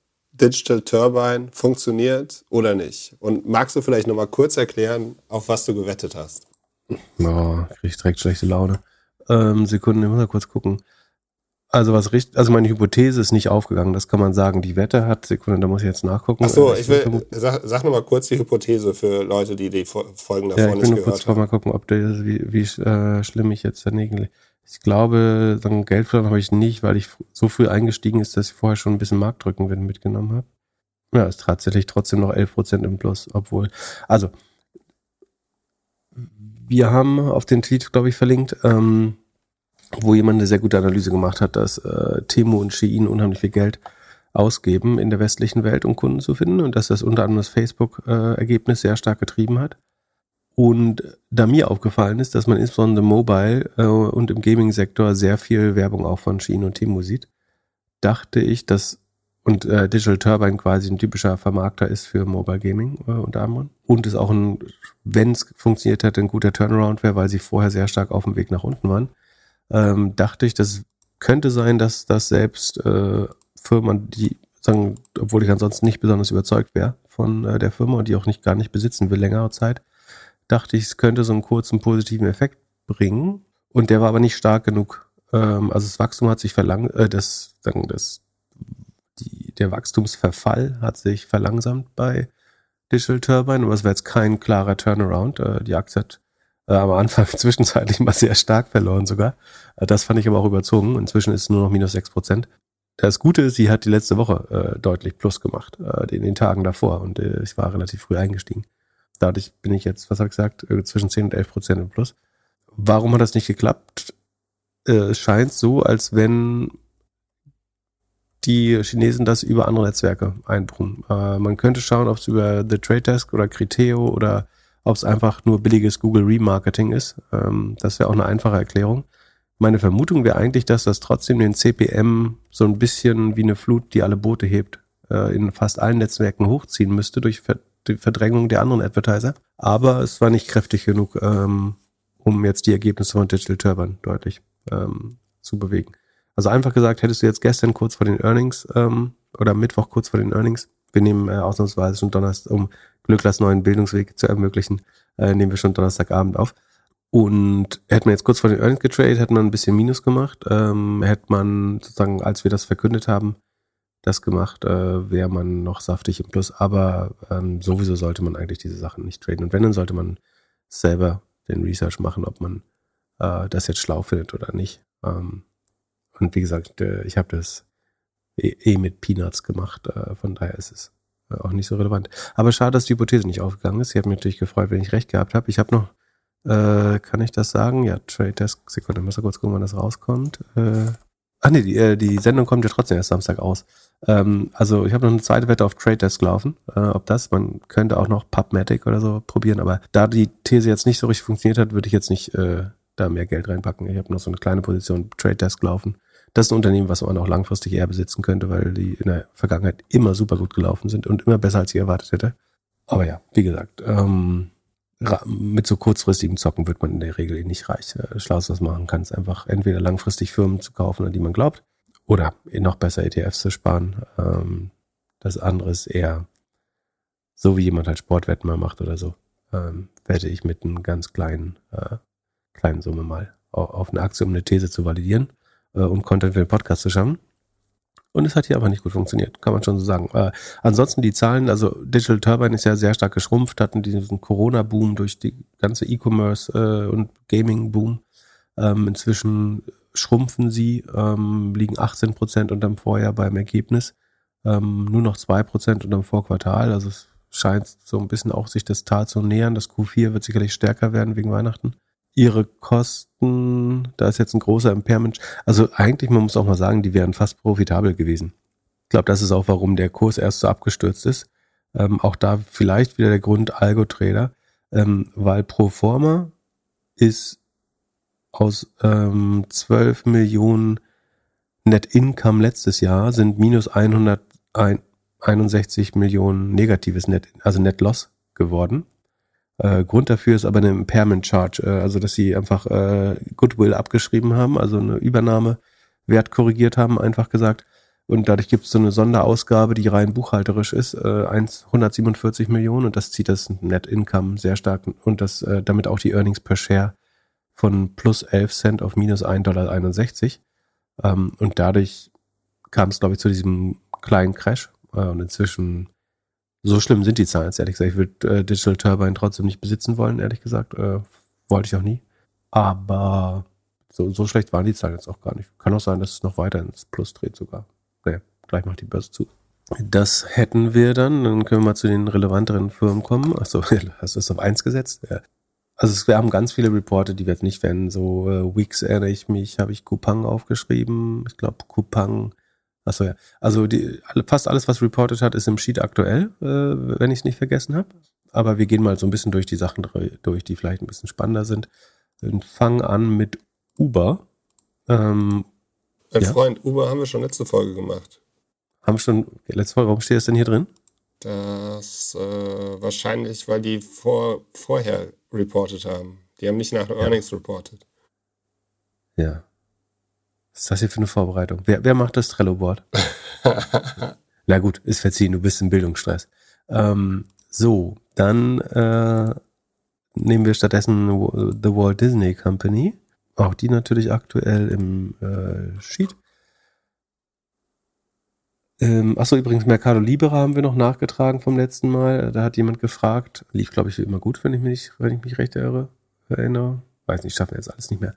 Digital Turbine funktioniert oder nicht? Und magst du vielleicht nochmal kurz erklären, auf was du gewettet hast? Oh, krieg ich direkt schlechte Laune. Ähm, Sekunden, ich muss mal kurz gucken. Also was richtig, also meine Hypothese ist nicht aufgegangen, das kann man sagen. Die Wette hat, Sekunde, da muss ich jetzt nachgucken. Ach so, ich will, sag, sag nochmal kurz die Hypothese für Leute, die die Folgen davor ja, ich nicht gehört kurz haben. mal gucken, ob der, wie, wie äh, schlimm ich jetzt daneben liege. Ich glaube, dann Geld verloren habe ich nicht, weil ich so früh eingestiegen ist, dass ich vorher schon ein bisschen Marktdrücken mitgenommen habe. Ja, ist tatsächlich trotzdem noch 11% im Plus, obwohl, also, wir haben auf den Tweet, glaube ich, verlinkt, ähm, wo jemand eine sehr gute Analyse gemacht hat, dass äh, Temu und Shein unheimlich viel Geld ausgeben in der westlichen Welt, um Kunden zu finden und dass das unter anderem das Facebook-Ergebnis äh, sehr stark getrieben hat. Und da mir aufgefallen ist, dass man insbesondere Mobile äh, und im Gaming-Sektor sehr viel Werbung auch von Shein und Temu sieht, dachte ich, dass und äh, Digital Turbine quasi ein typischer Vermarkter ist für Mobile Gaming äh, unter anderem. Und es auch ein, wenn es funktioniert hätte, ein guter Turnaround wäre, weil sie vorher sehr stark auf dem Weg nach unten waren. Ähm, dachte ich, das könnte sein, dass das selbst äh, Firmen, die sagen, obwohl ich ansonsten nicht besonders überzeugt wäre von äh, der Firma und die auch nicht gar nicht besitzen will längere Zeit, dachte ich, es könnte so einen kurzen positiven Effekt bringen. Und der war aber nicht stark genug. Ähm, also das Wachstum hat sich verlangt, äh, das, sagen, das, die, der Wachstumsverfall hat sich verlangsamt bei Digital Turbine, aber es war jetzt kein klarer Turnaround. Äh, die Aktie hat äh, am Anfang zwischenzeitlich mal sehr stark verloren sogar. Äh, das fand ich aber auch überzogen. Inzwischen ist es nur noch minus sechs Prozent. Das Gute ist, sie hat die letzte Woche äh, deutlich plus gemacht, äh, in den Tagen davor. Und äh, ich war relativ früh eingestiegen. Dadurch bin ich jetzt, was habe ich gesagt, äh, zwischen 10 und 11 Prozent im Plus. Warum hat das nicht geklappt? Äh, scheint so, als wenn die Chinesen das über andere Netzwerke einbringen. Äh, man könnte schauen, ob es über The Trade Desk oder Criteo oder ob es einfach nur billiges Google Remarketing ist. Ähm, das wäre auch eine einfache Erklärung. Meine Vermutung wäre eigentlich, dass das trotzdem den CPM so ein bisschen wie eine Flut, die alle Boote hebt, äh, in fast allen Netzwerken hochziehen müsste durch die Verdrängung der anderen Advertiser. Aber es war nicht kräftig genug, ähm, um jetzt die Ergebnisse von Digital Turban deutlich ähm, zu bewegen. Also einfach gesagt, hättest du jetzt gestern kurz vor den Earnings ähm, oder Mittwoch kurz vor den Earnings, wir nehmen äh, ausnahmsweise schon Donnerstag, um Glücklers neuen Bildungsweg zu ermöglichen, äh, nehmen wir schon Donnerstagabend auf. Und hätte man jetzt kurz vor den Earnings getradet, hätte man ein bisschen Minus gemacht. Ähm, hätte man sozusagen, als wir das verkündet haben, das gemacht, äh, wäre man noch saftig im Plus. Aber ähm, sowieso sollte man eigentlich diese Sachen nicht traden. Und wenn, dann sollte man selber den Research machen, ob man äh, das jetzt schlau findet oder nicht. Ähm, und wie gesagt, äh, ich habe das eh, eh mit Peanuts gemacht. Äh, von daher ist es auch nicht so relevant. Aber schade, dass die Hypothese nicht aufgegangen ist. Ich habe mich natürlich gefreut, wenn ich recht gehabt habe. Ich habe noch, äh, kann ich das sagen? Ja, Trade Desk, Sekunde, muss kurz gucken, wann das rauskommt. Ach nee, die, äh, die Sendung kommt ja trotzdem erst Samstag aus. Ähm, also ich habe noch eine zweite Wette auf Trade Desk laufen. Äh, ob das, man könnte auch noch PubMatic oder so probieren, aber da die These jetzt nicht so richtig funktioniert hat, würde ich jetzt nicht äh, da mehr Geld reinpacken. Ich habe noch so eine kleine Position Trade Desk laufen das ist ein Unternehmen, was man auch langfristig eher besitzen könnte, weil die in der Vergangenheit immer super gut gelaufen sind und immer besser, als ich erwartet hätte. Aber ja, wie gesagt, ähm, mit so kurzfristigen Zocken wird man in der Regel eh nicht reich. Äh, Schlaus was machen kann es einfach entweder langfristig Firmen zu kaufen, an die man glaubt, oder noch besser ETFs zu sparen. Ähm, das andere ist eher so, wie jemand halt Sportwetten mal macht oder so. Ähm, wette ich mit einer ganz kleinen, äh, kleinen Summe mal auf eine Aktie, um eine These zu validieren äh, um Content für den Podcast zu schaffen. Und es hat hier aber nicht gut funktioniert, kann man schon so sagen. Äh, ansonsten die Zahlen, also Digital Turbine ist ja sehr stark geschrumpft, hatten diesen Corona-Boom durch die ganze E-Commerce äh, und Gaming-Boom. Ähm, inzwischen schrumpfen sie, ähm, liegen 18 Prozent unterm Vorjahr beim Ergebnis, ähm, nur noch zwei Prozent unterm Vorquartal. Also es scheint so ein bisschen auch sich das Tal zu nähern. Das Q4 wird sicherlich stärker werden wegen Weihnachten ihre Kosten, da ist jetzt ein großer Impairment. Also eigentlich, man muss auch mal sagen, die wären fast profitabel gewesen. Ich glaube, das ist auch, warum der Kurs erst so abgestürzt ist. Ähm, auch da vielleicht wieder der Grund Algo-Trader, ähm, weil pro forma ist aus ähm, 12 Millionen Net Income letztes Jahr sind minus 161 Millionen negatives Net, also Net Loss geworden. Äh, Grund dafür ist aber eine Impairment Charge, äh, also dass sie einfach äh, Goodwill abgeschrieben haben, also eine Übernahme Wert korrigiert haben, einfach gesagt. Und dadurch gibt es so eine Sonderausgabe, die rein buchhalterisch ist, äh, 147 Millionen und das zieht das Net Income sehr stark und das äh, damit auch die Earnings per Share von plus 11 Cent auf minus 1,61 Dollar. Ähm, und dadurch kam es, glaube ich, zu diesem kleinen Crash. Äh, und inzwischen, so schlimm sind die Zahlen jetzt, ehrlich gesagt. Ich würde äh, Digital Turbine trotzdem nicht besitzen wollen, ehrlich gesagt. Äh, wollte ich auch nie. Aber so, so schlecht waren die Zahlen jetzt auch gar nicht. Kann auch sein, dass es noch weiter ins Plus dreht sogar. Naja, gleich macht die Börse zu. Das hätten wir dann. Dann können wir mal zu den relevanteren Firmen kommen. Achso, hast du es auf eins gesetzt? Ja. Also wir haben ganz viele Reporte, die wir jetzt nicht werden. So äh, Weeks erinnere ich mich, habe ich Kupang aufgeschrieben. Ich glaube Kupang. Achso ja. Also die, fast alles, was reported hat, ist im Sheet aktuell, äh, wenn ich es nicht vergessen habe. Aber wir gehen mal so ein bisschen durch die Sachen durch, die vielleicht ein bisschen spannender sind. Und fangen an mit Uber. Ähm, mein ja. Freund, Uber haben wir schon letzte Folge gemacht. Haben wir schon letzte Folge. Warum steht das denn hier drin? Das äh, wahrscheinlich, weil die vor, vorher reported haben. Die haben nicht nach ja. Earnings reported. Ja. Was ist das hier für eine Vorbereitung? Wer, wer macht das Trello-Board? Na gut, ist verziehen, du bist im Bildungsstress. Ähm, so, dann äh, nehmen wir stattdessen The Walt Disney Company. Auch die natürlich aktuell im äh, Sheet. Ähm, achso, übrigens, Mercado Libre haben wir noch nachgetragen vom letzten Mal. Da hat jemand gefragt, lief, glaube ich, wie immer gut, wenn ich mich, wenn ich mich recht erinnere. Weiß nicht, schaffen wir jetzt alles nicht mehr.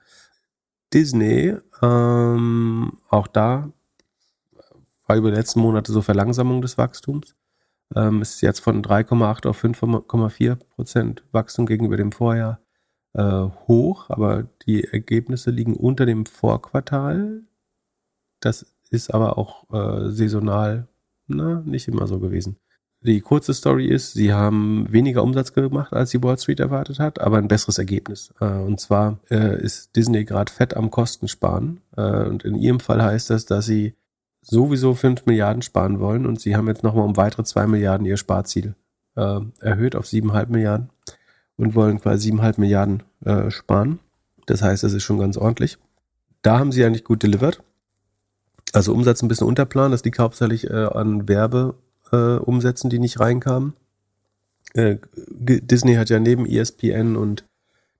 Disney, ähm, auch da war über die letzten Monate so Verlangsamung des Wachstums. Ähm, ist jetzt von 3,8 auf 5,4 Prozent Wachstum gegenüber dem Vorjahr äh, hoch, aber die Ergebnisse liegen unter dem Vorquartal. Das ist aber auch äh, saisonal na, nicht immer so gewesen. Die kurze Story ist, sie haben weniger Umsatz gemacht, als die Wall Street erwartet hat, aber ein besseres Ergebnis. Äh, und zwar äh, ist Disney gerade fett am Kosten sparen. Äh, und in ihrem Fall heißt das, dass sie sowieso 5 Milliarden sparen wollen und sie haben jetzt nochmal um weitere 2 Milliarden ihr Sparziel äh, erhöht auf 7,5 Milliarden und wollen quasi 7,5 Milliarden äh, sparen. Das heißt, das ist schon ganz ordentlich. Da haben sie eigentlich gut delivered. Also Umsatz ein bisschen unterplan, das liegt hauptsächlich äh, an Werbeumsätzen, äh, die nicht reinkamen. Äh, Disney hat ja neben ESPN und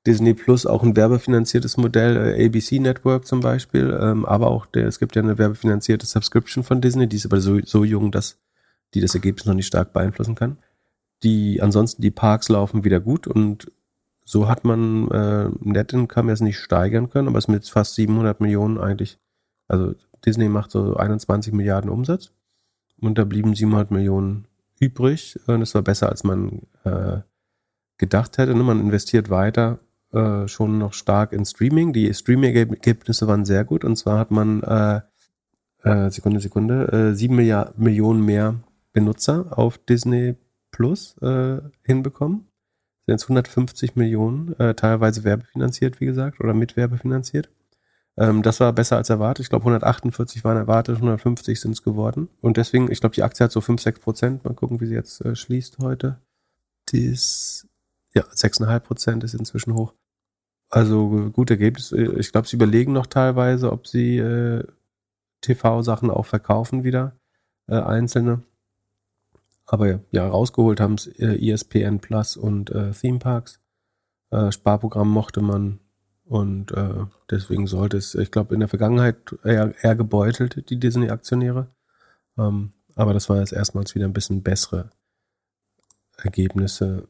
Disney Plus auch ein werbefinanziertes Modell, äh, ABC Network zum Beispiel, ähm, aber auch der, es gibt ja eine werbefinanzierte Subscription von Disney, die ist aber so, so jung, dass die das Ergebnis noch nicht stark beeinflussen kann. Die, ansonsten die Parks laufen wieder gut und so hat man äh, Net Income jetzt nicht steigern können, aber es mit fast 700 Millionen eigentlich, also Disney macht so 21 Milliarden Umsatz und da blieben 700 Millionen übrig. Und das war besser, als man äh, gedacht hätte. Ne? Man investiert weiter äh, schon noch stark in Streaming. Die Streaming-Ergebnisse waren sehr gut und zwar hat man äh, äh, Sekunde, Sekunde, äh, 7 Milliard Millionen mehr Benutzer auf Disney Plus äh, hinbekommen. Sind jetzt 150 Millionen, äh, teilweise werbefinanziert, wie gesagt, oder mit werbefinanziert. Ähm, das war besser als erwartet. Ich glaube, 148 waren erwartet, 150 sind es geworden. Und deswegen, ich glaube, die Aktie hat so 5, 6 Prozent. Mal gucken, wie sie jetzt äh, schließt heute. Die ist, ja, 6,5 Prozent ist inzwischen hoch. Also gut Ergebnis. Äh, ich glaube, sie überlegen noch teilweise, ob sie äh, TV-Sachen auch verkaufen wieder, äh, einzelne. Aber ja, rausgeholt haben es äh, ESPN Plus und äh, Theme Parks. Äh, Sparprogramm mochte man und äh, deswegen sollte es, ich glaube, in der Vergangenheit eher, eher gebeutelt, die Disney-Aktionäre. Ähm, aber das war jetzt erstmals wieder ein bisschen bessere Ergebnisse.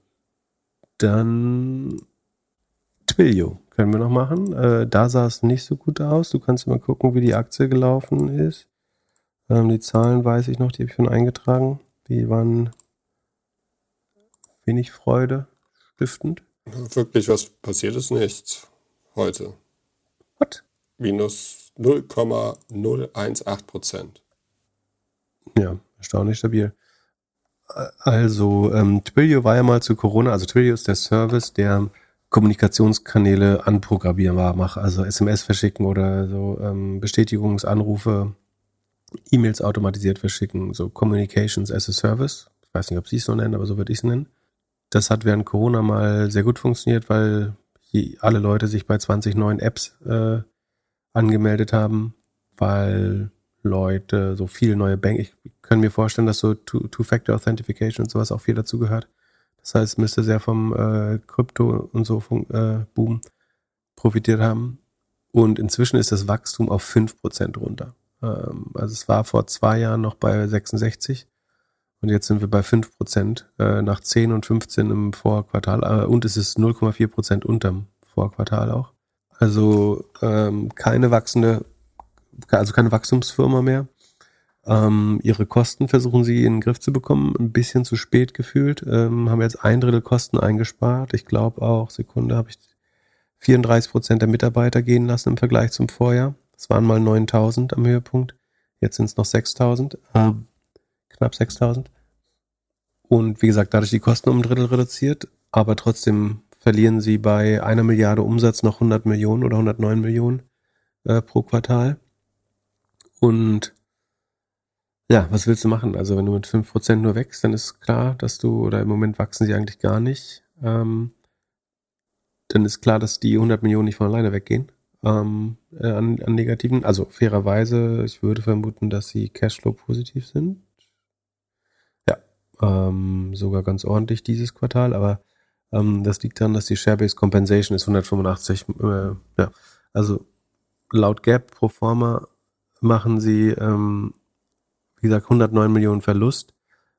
Dann Twilio können wir noch machen. Äh, da sah es nicht so gut aus. Du kannst mal gucken, wie die Aktie gelaufen ist. Ähm, die Zahlen weiß ich noch, die habe ich schon eingetragen. Die waren wenig Freude stiftend. Wirklich was passiert ist nichts heute. What? Minus 0,018 Prozent. Ja, erstaunlich stabil. Also ähm, Twilio war ja mal zu Corona, also Twilio ist der Service, der Kommunikationskanäle anprogrammierbar macht, also SMS verschicken oder so ähm, Bestätigungsanrufe, E-Mails automatisiert verschicken, so Communications as a Service. Ich weiß nicht, ob sie es so nennen, aber so würde ich es nennen. Das hat während Corona mal sehr gut funktioniert, weil alle Leute sich bei 20 neuen Apps äh, angemeldet haben, weil Leute so viele neue Bank. Ich kann mir vorstellen, dass so Two-Factor-Authentification und sowas auch viel dazu gehört. Das heißt, müsste sehr vom äh, Krypto und so äh, Boom profitiert haben. Und inzwischen ist das Wachstum auf 5% runter. Ähm, also es war vor zwei Jahren noch bei 66 und jetzt sind wir bei 5% äh, nach 10 und 15 im Vorquartal. Äh, und es ist 0,4% unterm Vorquartal auch. Also ähm, keine wachsende, also keine Wachstumsfirma mehr. Ähm, ihre Kosten versuchen sie in den Griff zu bekommen, ein bisschen zu spät gefühlt. Ähm, haben jetzt ein Drittel Kosten eingespart. Ich glaube auch, Sekunde, habe ich 34 Prozent der Mitarbeiter gehen lassen im Vergleich zum Vorjahr. Es waren mal 9000 am Höhepunkt. Jetzt sind es noch 6000, äh, knapp 6000. Und wie gesagt, dadurch die Kosten um ein Drittel reduziert, aber trotzdem verlieren sie bei einer Milliarde Umsatz noch 100 Millionen oder 109 Millionen äh, pro Quartal. Und ja, was willst du machen? Also wenn du mit 5% nur wächst, dann ist klar, dass du, oder im Moment wachsen sie eigentlich gar nicht. Ähm, dann ist klar, dass die 100 Millionen nicht von alleine weggehen ähm, äh, an, an negativen. Also fairerweise, ich würde vermuten, dass sie Cashflow positiv sind. Ähm, sogar ganz ordentlich dieses Quartal, aber ähm, das liegt daran, dass die Share-Based Compensation ist 185. Äh, ja, also laut Gap pro forma machen sie ähm, wie gesagt, 109 Millionen Verlust,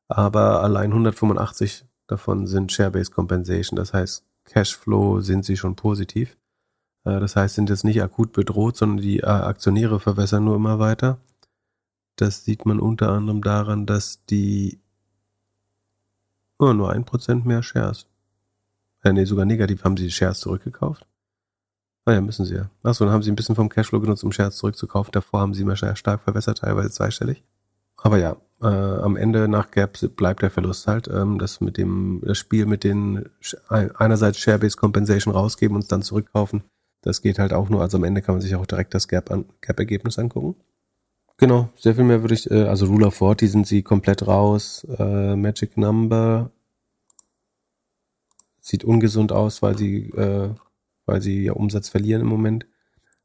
aber allein 185 davon sind Share-Based Compensation. Das heißt, Cashflow sind sie schon positiv. Äh, das heißt, sind jetzt nicht akut bedroht, sondern die äh, Aktionäre verwässern nur immer weiter. Das sieht man unter anderem daran, dass die oh, nur ein Prozent mehr Shares. Äh, nee, sogar negativ haben sie die Shares zurückgekauft. Ah ja, müssen sie ja. Achso, dann haben sie ein bisschen vom Cashflow genutzt, um Shares zurückzukaufen. Davor haben sie immer stark verwässert, teilweise zweistellig. Aber ja, äh, am Ende nach Gap bleibt der Verlust halt. Ähm, das mit dem das Spiel mit den einerseits Share-Based Compensation rausgeben und es dann zurückkaufen, das geht halt auch nur. Also am Ende kann man sich auch direkt das Gap-Ergebnis Gap angucken. Genau, sehr viel mehr würde ich, äh, also Rule of 40 sind sie komplett raus. Äh, Magic Number sieht ungesund aus, weil sie, äh, weil sie ja Umsatz verlieren im Moment.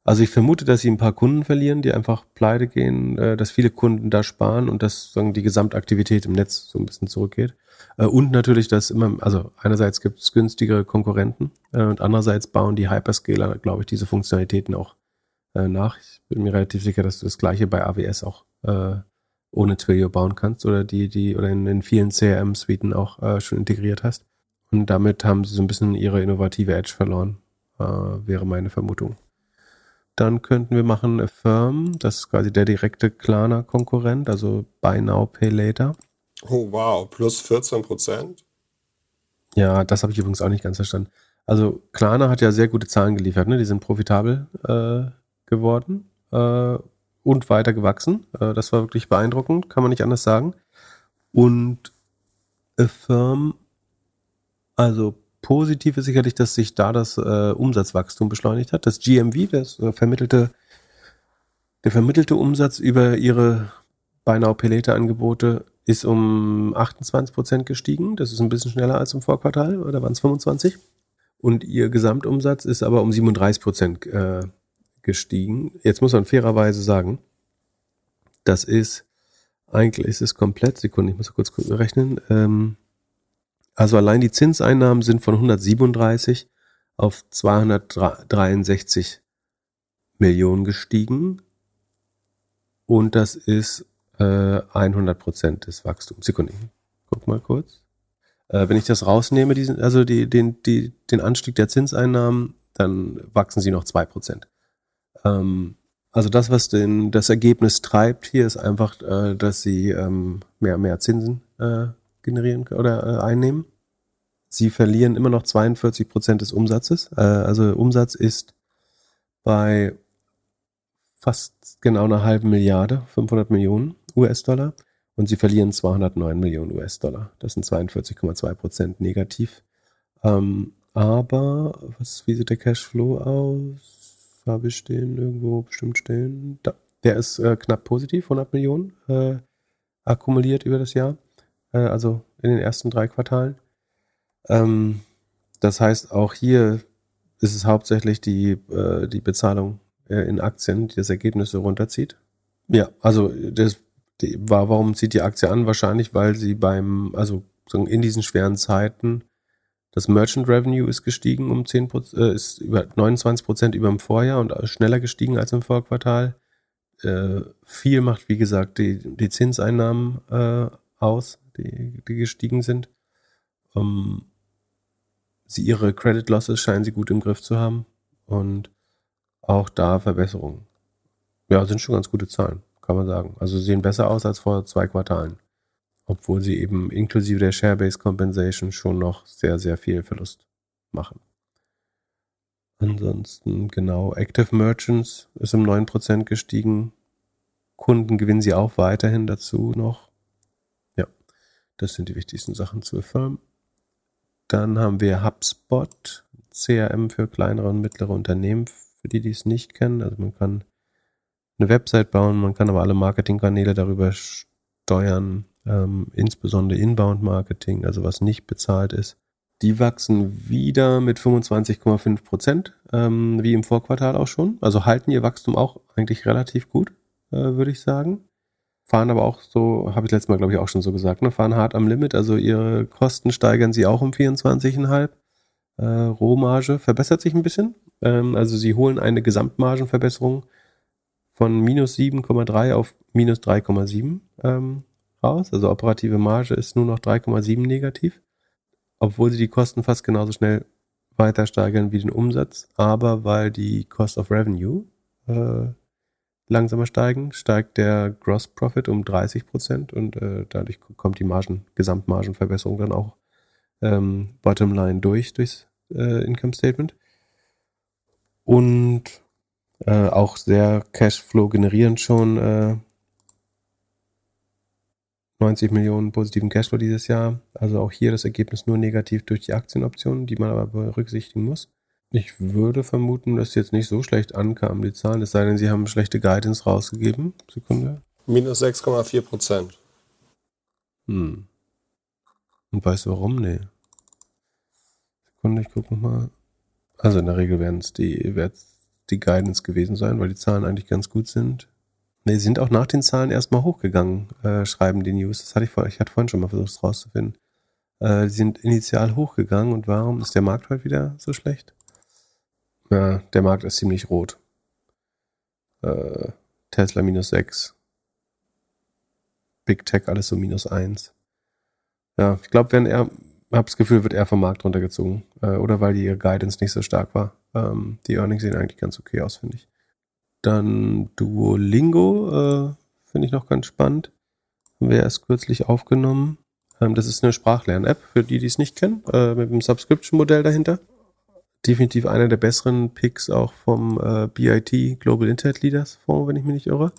Also ich vermute, dass sie ein paar Kunden verlieren, die einfach pleite gehen, äh, dass viele Kunden da sparen und dass sagen, die Gesamtaktivität im Netz so ein bisschen zurückgeht. Äh, und natürlich, dass immer, also einerseits gibt es günstigere Konkurrenten äh, und andererseits bauen die Hyperscaler, glaube ich, diese Funktionalitäten auch nach. Ich bin mir relativ sicher, dass du das gleiche bei AWS auch ohne Twilio bauen kannst oder die, die, oder in, in vielen CRM-Suiten auch schon integriert hast. Und damit haben sie so ein bisschen ihre innovative Edge verloren, wäre meine Vermutung. Dann könnten wir machen Affirm, das ist quasi der direkte Klarna-Konkurrent, also Buy Now, Pay Later. Oh wow, plus 14 Prozent? Ja, das habe ich übrigens auch nicht ganz verstanden. Also Klarna hat ja sehr gute Zahlen geliefert, ne? die sind profitabel äh, geworden äh, und weiter gewachsen. Äh, das war wirklich beeindruckend, kann man nicht anders sagen. Und Affirm, also positiv ist sicherlich, dass sich da das äh, Umsatzwachstum beschleunigt hat. Das GMV, das äh, vermittelte, der vermittelte Umsatz über ihre beinahe Pelete-Angebote ist um 28 Prozent gestiegen. Das ist ein bisschen schneller als im Vorquartal, oder waren es 25? Und ihr Gesamtumsatz ist aber um 37 Prozent äh, gestiegen. Jetzt muss man fairerweise sagen, das ist, eigentlich ist es komplett, Sekunde, ich muss kurz rechnen, ähm, also allein die Zinseinnahmen sind von 137 auf 263 Millionen gestiegen. Und das ist äh, 100 Prozent des Wachstums. Sekunde, guck mal kurz. Äh, wenn ich das rausnehme, diesen, also die, den, die, den Anstieg der Zinseinnahmen, dann wachsen sie noch 2 Prozent. Ähm, also das, was den, das Ergebnis treibt hier, ist einfach, äh, dass sie ähm, mehr, mehr Zinsen äh, generieren oder äh, einnehmen. Sie verlieren immer noch 42 Prozent des Umsatzes. Äh, also Umsatz ist bei fast genau einer halben Milliarde, 500 Millionen US-Dollar. und sie verlieren 209 Millionen US-Dollar. Das sind 42,2 Prozent negativ. Ähm, aber was, wie sieht der Cashflow aus? Habe ich den irgendwo bestimmt stehen? Da. Der ist äh, knapp positiv, 100 Millionen äh, akkumuliert über das Jahr. Äh, also in den ersten drei Quartalen. Ähm, das heißt, auch hier ist es hauptsächlich die, äh, die Bezahlung äh, in Aktien, die das Ergebnis so runterzieht. Ja, also das die, war, warum zieht die Aktie an? Wahrscheinlich, weil sie beim, also in diesen schweren Zeiten das Merchant Revenue ist gestiegen um 10 äh, ist über 29 Prozent über dem Vorjahr und schneller gestiegen als im Vorquartal. Äh, viel macht, wie gesagt, die, die Zinseinnahmen äh, aus, die, die gestiegen sind. Ähm, sie ihre Credit Losses scheinen sie gut im Griff zu haben und auch da Verbesserungen. Ja, sind schon ganz gute Zahlen, kann man sagen. Also sehen besser aus als vor zwei Quartalen obwohl sie eben inklusive der Share-Based Compensation schon noch sehr, sehr viel Verlust machen. Ansonsten, genau, Active Merchants ist um 9% gestiegen. Kunden gewinnen sie auch weiterhin dazu noch. Ja, das sind die wichtigsten Sachen zu Affirm. Dann haben wir HubSpot, CRM für kleinere und mittlere Unternehmen, für die, die es nicht kennen. Also man kann eine Website bauen, man kann aber alle Marketingkanäle darüber steuern ähm, insbesondere Inbound-Marketing, also was nicht bezahlt ist, die wachsen wieder mit 25,5 Prozent, ähm, wie im Vorquartal auch schon. Also halten ihr Wachstum auch eigentlich relativ gut, äh, würde ich sagen. Fahren aber auch so, habe ich letztes Mal, glaube ich, auch schon so gesagt, ne? fahren hart am Limit. Also ihre Kosten steigern sie auch um 24,5. Äh, Rohmarge verbessert sich ein bisschen. Ähm, also sie holen eine Gesamtmargenverbesserung von minus 7,3 auf minus 3,7 ähm, raus. Also operative Marge ist nur noch 3,7 negativ, obwohl sie die Kosten fast genauso schnell weiter steigern wie den Umsatz. Aber weil die Cost of Revenue äh, langsamer steigen, steigt der Gross Profit um 30 Prozent und äh, dadurch kommt die Margen, Gesamtmargenverbesserung dann auch ähm, Bottomline durch, durchs äh, Income Statement. Und äh, auch sehr Cashflow generierend schon äh, 90 Millionen positiven Cashflow dieses Jahr. Also auch hier das Ergebnis nur negativ durch die Aktienoptionen, die man aber berücksichtigen muss. Ich würde vermuten, dass jetzt nicht so schlecht ankamen, die Zahlen, es sei denn, sie haben schlechte Guidance rausgegeben. Sekunde. Minus 6,4 Prozent. Hm. Und weißt du warum? Nee. Sekunde, ich gucke nochmal. Also in der Regel werden es die, die Guidance gewesen sein, weil die Zahlen eigentlich ganz gut sind. Ne, sind auch nach den Zahlen erstmal hochgegangen, äh, schreiben die News. Das hatte ich vor, ich hatte vorhin schon mal versucht, es rauszufinden. Äh, sind initial hochgegangen und warum ist der Markt heute wieder so schlecht? Ja, der Markt ist ziemlich rot. Äh, Tesla minus 6. Big Tech alles so minus 1. Ja, ich glaube, wenn er, hab das Gefühl, wird er vom Markt runtergezogen. Äh, oder weil die Guidance nicht so stark war. Ähm, die Earnings sehen eigentlich ganz okay aus, finde ich. Dann Duolingo, äh, finde ich noch ganz spannend. Wir erst kürzlich aufgenommen. Ähm, das ist eine Sprachlern-App, für die, die es nicht kennen, äh, mit einem Subscription-Modell dahinter. Definitiv einer der besseren Picks auch vom äh, BIT Global Internet Leaders Fonds, wenn ich mich nicht irre.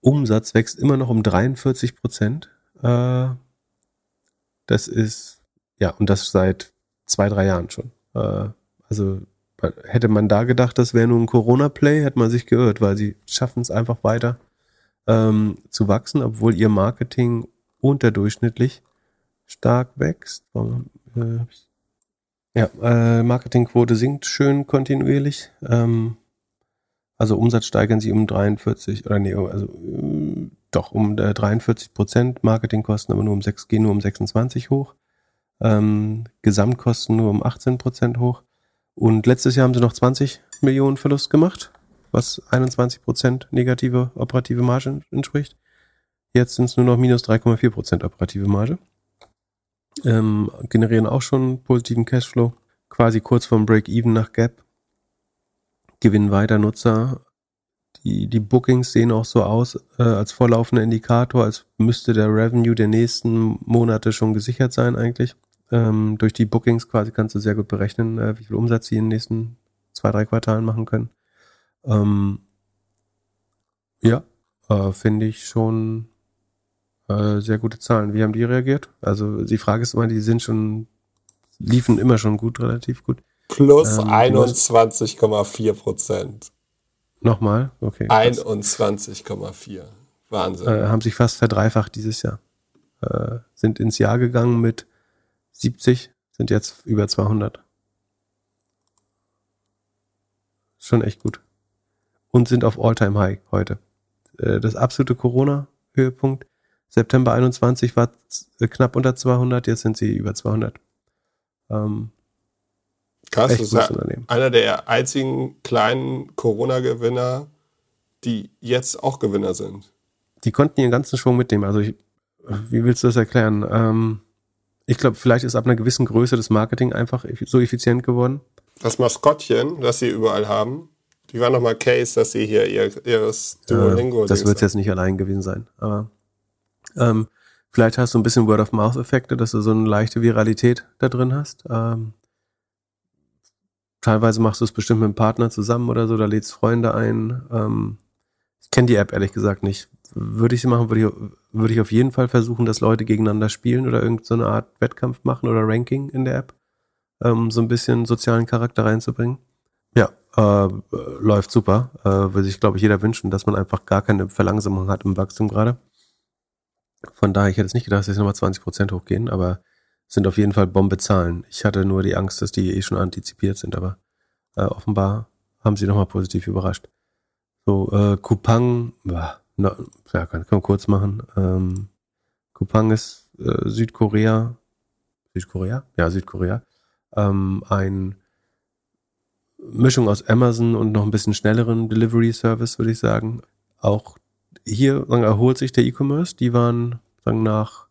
Umsatz wächst immer noch um 43 Prozent. Äh, das ist, ja, und das seit zwei, drei Jahren schon. Äh, also Hätte man da gedacht, das wäre nur ein Corona-Play, hätte man sich geirrt, weil sie schaffen es einfach weiter ähm, zu wachsen, obwohl ihr Marketing unterdurchschnittlich stark wächst. Äh, ja, äh, Marketingquote sinkt schön kontinuierlich. Ähm, also Umsatz steigern sie um 43 oder nee, also äh, doch um äh, 43 Prozent, Marketingkosten aber nur um 6, gehen nur um 26 hoch. Ähm, Gesamtkosten nur um 18 Prozent hoch. Und letztes Jahr haben sie noch 20 Millionen Verlust gemacht, was 21 Prozent negative operative Marge entspricht. Jetzt sind es nur noch minus 3,4 Prozent operative Marge. Ähm, generieren auch schon positiven Cashflow, quasi kurz vorm Break-Even nach Gap. Gewinnen weiter Nutzer. Die, die Bookings sehen auch so aus äh, als vorlaufender Indikator, als müsste der Revenue der nächsten Monate schon gesichert sein eigentlich. Ähm, durch die Bookings quasi kannst du sehr gut berechnen, äh, wie viel Umsatz sie in den nächsten zwei, drei Quartalen machen können. Ähm, ja, äh, finde ich schon äh, sehr gute Zahlen. Wie haben die reagiert? Also die Frage ist immer, die sind schon, liefen immer schon gut, relativ gut. Plus ähm, 21,4 Prozent. Nochmal? Okay. 21,4. Wahnsinn. Äh, haben sich fast verdreifacht dieses Jahr. Äh, sind ins Jahr gegangen mit 70, sind jetzt über 200. Schon echt gut. Und sind auf All-Time High heute. Äh, das absolute Corona-Höhepunkt. September 21 war äh, knapp unter 200, jetzt sind sie über 200. Ähm, Krass, das ist einer der einzigen kleinen Corona-Gewinner, die jetzt auch Gewinner sind. Die konnten ihren ganzen Schwung mitnehmen. Also ich, wie willst du das erklären? Ähm, ich glaube, vielleicht ist ab einer gewissen Größe das Marketing einfach so effizient geworden. Das Maskottchen, das sie überall haben, die war nochmal Case, dass sie hier ihr, ihres Duolingo. Äh, das wird jetzt nicht allein gewesen sein. Aber ähm, vielleicht hast du ein bisschen Word-of-Mouth-Effekte, dass du so eine leichte Viralität da drin hast. Ähm, teilweise machst du es bestimmt mit einem Partner zusammen oder so, da lädst Freunde ein. Ähm, ich kenne die App ehrlich gesagt nicht. Würde ich sie machen, würde ich, würde ich auf jeden Fall versuchen, dass Leute gegeneinander spielen oder irgendeine so Art Wettkampf machen oder Ranking in der App, um so ein bisschen sozialen Charakter reinzubringen. Ja, äh, läuft super. Äh, würde sich, glaube ich, jeder wünschen, dass man einfach gar keine Verlangsamung hat im Wachstum gerade. Von daher, ich hätte es nicht gedacht, dass sie nochmal 20 Prozent hochgehen, aber sind auf jeden Fall Bombezahlen. Ich hatte nur die Angst, dass die eh schon antizipiert sind, aber äh, offenbar haben sie nochmal positiv überrascht. So, äh, Kupang, na, ja, kann, kann man kurz machen. Ähm, Kupang ist äh, Südkorea, Südkorea? Ja, Südkorea. Ähm, ein Mischung aus Amazon und noch ein bisschen schnelleren Delivery Service, würde ich sagen. Auch hier sagen, erholt sich der E-Commerce. Die waren sagen, nach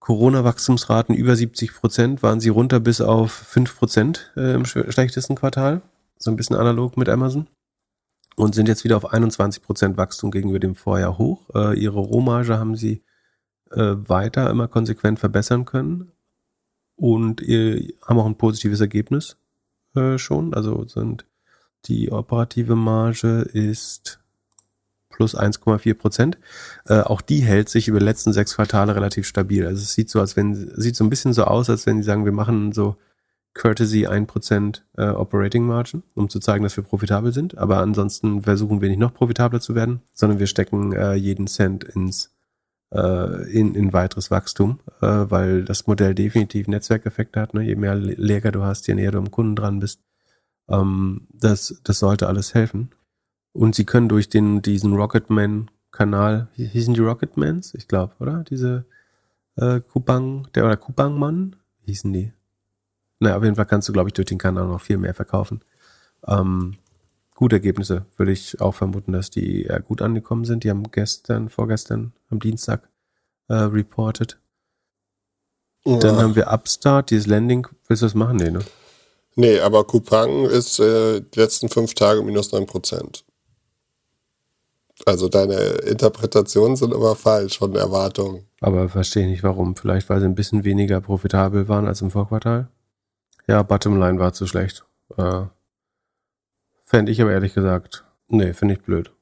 Corona-Wachstumsraten über 70 Prozent, waren sie runter bis auf 5 Prozent äh, im schlechtesten Quartal. So ein bisschen analog mit Amazon. Und sind jetzt wieder auf 21 Prozent Wachstum gegenüber dem Vorjahr hoch. Äh, ihre Rohmarge haben sie äh, weiter immer konsequent verbessern können. Und äh, haben auch ein positives Ergebnis äh, schon. Also sind die operative Marge ist plus 1,4 Prozent. Äh, auch die hält sich über die letzten sechs Quartale relativ stabil. Also es sieht so, als wenn, sieht so ein bisschen so aus, als wenn sie sagen, wir machen so Courtesy 1% äh, Operating Margin, um zu zeigen, dass wir profitabel sind. Aber ansonsten versuchen wir nicht noch profitabler zu werden, sondern wir stecken äh, jeden Cent ins äh, in, in weiteres Wachstum, äh, weil das Modell definitiv Netzwerkeffekte hat. Ne? Je mehr Lager du hast, je näher du am Kunden dran bist, ähm, das, das sollte alles helfen. Und sie können durch den, diesen Rocketman-Kanal, hießen die Rocketmans? Ich glaube, oder? Diese äh, Kupang, der oder Kupang-Mann? Hießen die? Naja, auf jeden Fall kannst du, glaube ich, durch den Kanal noch viel mehr verkaufen. Ähm, gute Ergebnisse, würde ich auch vermuten, dass die eher gut angekommen sind. Die haben gestern, vorgestern, am Dienstag äh, reported. Ja. Dann haben wir Upstart, dieses Landing. Willst du das machen? Nee, ne? Nee, aber Kupang ist äh, die letzten fünf Tage minus neun Prozent. Also deine Interpretationen sind immer falsch von Erwartungen. Aber verstehe nicht warum. Vielleicht, weil sie ein bisschen weniger profitabel waren als im Vorquartal. Ja, Bottomline war zu schlecht. Äh, Fände ich aber ehrlich gesagt, nee, finde ich blöd.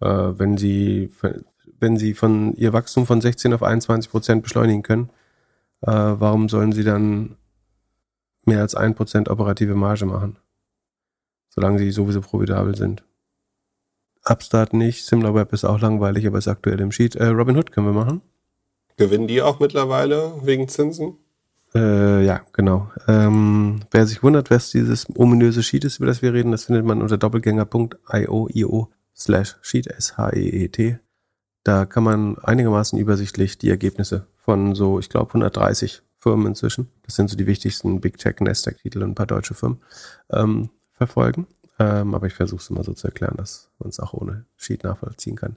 Äh, wenn sie, wenn sie von ihr Wachstum von 16 auf 21 Prozent beschleunigen können, äh, warum sollen sie dann mehr als ein Prozent operative Marge machen? Solange sie sowieso profitabel sind. Upstart nicht, SimilarWeb ist auch langweilig, aber ist aktuell im Sheet. Äh, Robinhood können wir machen. Gewinnen die auch mittlerweile wegen Zinsen? Äh, ja, genau. Ähm, wer sich wundert, was dieses ominöse Sheet ist, über das wir reden, das findet man unter doppelgänger.io slash sheet, S-H-E-E-T. Da kann man einigermaßen übersichtlich die Ergebnisse von so, ich glaube, 130 Firmen inzwischen, das sind so die wichtigsten Big Tech, Nasdaq-Titel und ein paar deutsche Firmen, ähm, verfolgen. Ähm, aber ich versuche es immer so zu erklären, dass man es auch ohne Sheet nachvollziehen kann.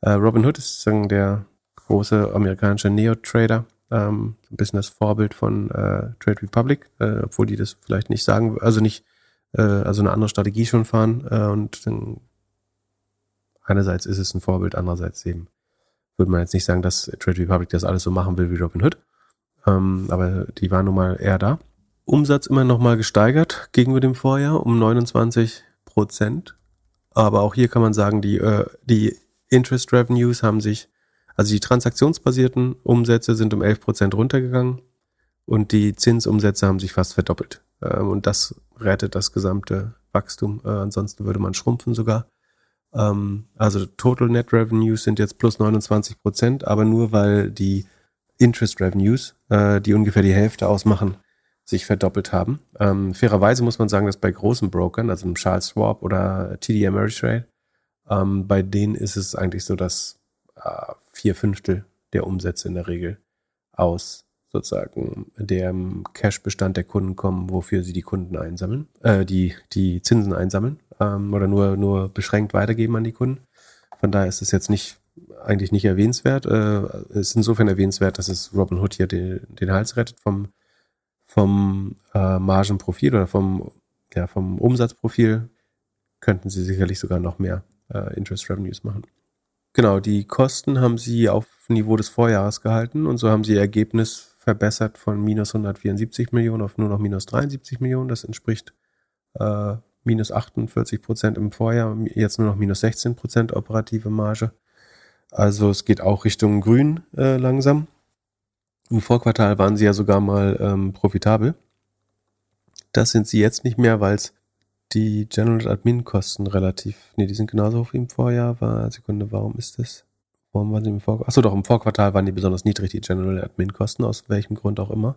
Äh, Robin Hood ist sozusagen der große amerikanische Neo-Trader, ähm, ein bisschen das Vorbild von äh, Trade Republic, äh, obwohl die das vielleicht nicht sagen, also nicht, äh, also eine andere Strategie schon fahren. Äh, und dann einerseits ist es ein Vorbild, andererseits eben würde man jetzt nicht sagen, dass Trade Republic das alles so machen will wie Robin Hood. Ähm, aber die waren nun mal eher da. Umsatz immer noch mal gesteigert gegenüber dem Vorjahr um 29 Prozent. Aber auch hier kann man sagen, die, äh, die Interest Revenues haben sich, also die transaktionsbasierten Umsätze sind um 11 Prozent runtergegangen und die Zinsumsätze haben sich fast verdoppelt. Ähm, und das rettet das gesamte Wachstum. Äh, ansonsten würde man schrumpfen sogar. Ähm, also Total Net Revenues sind jetzt plus 29 Prozent, aber nur weil die Interest Revenues, äh, die ungefähr die Hälfte ausmachen, sich verdoppelt haben. Ähm, fairerweise muss man sagen, dass bei großen Brokern, also im Charles Schwab oder TD Ameritrade, bei denen ist es eigentlich so, dass äh, vier Fünftel der Umsätze in der Regel aus sozusagen dem Cash-Bestand der Kunden kommen, wofür sie die Kunden einsammeln, äh, die, die Zinsen einsammeln ähm, oder nur, nur beschränkt weitergeben an die Kunden. Von daher ist es jetzt nicht eigentlich nicht erwähnenswert. Äh, ist insofern erwähnenswert, dass es Robin Hood hier den, den Hals rettet vom, vom äh, Margenprofil oder vom, ja, vom Umsatzprofil. Könnten sie sicherlich sogar noch mehr äh, Interest Revenues machen. Genau, die Kosten haben sie auf Niveau des Vorjahres gehalten und so haben sie ihr Ergebnis verbessert von minus 174 Millionen auf nur noch minus 73 Millionen. Das entspricht äh, minus 48 Prozent im Vorjahr, jetzt nur noch minus 16 Prozent operative Marge. Also es geht auch Richtung Grün äh, langsam. Im Vorquartal waren sie ja sogar mal ähm, profitabel. Das sind sie jetzt nicht mehr, weil es die General Admin Kosten relativ, nee, die sind genauso hoch wie im Vorjahr. War, Sekunde, warum ist das? Warum waren sie im Vorquartal? Achso, doch, im Vorquartal waren die besonders niedrig, die General Admin Kosten, aus welchem Grund auch immer.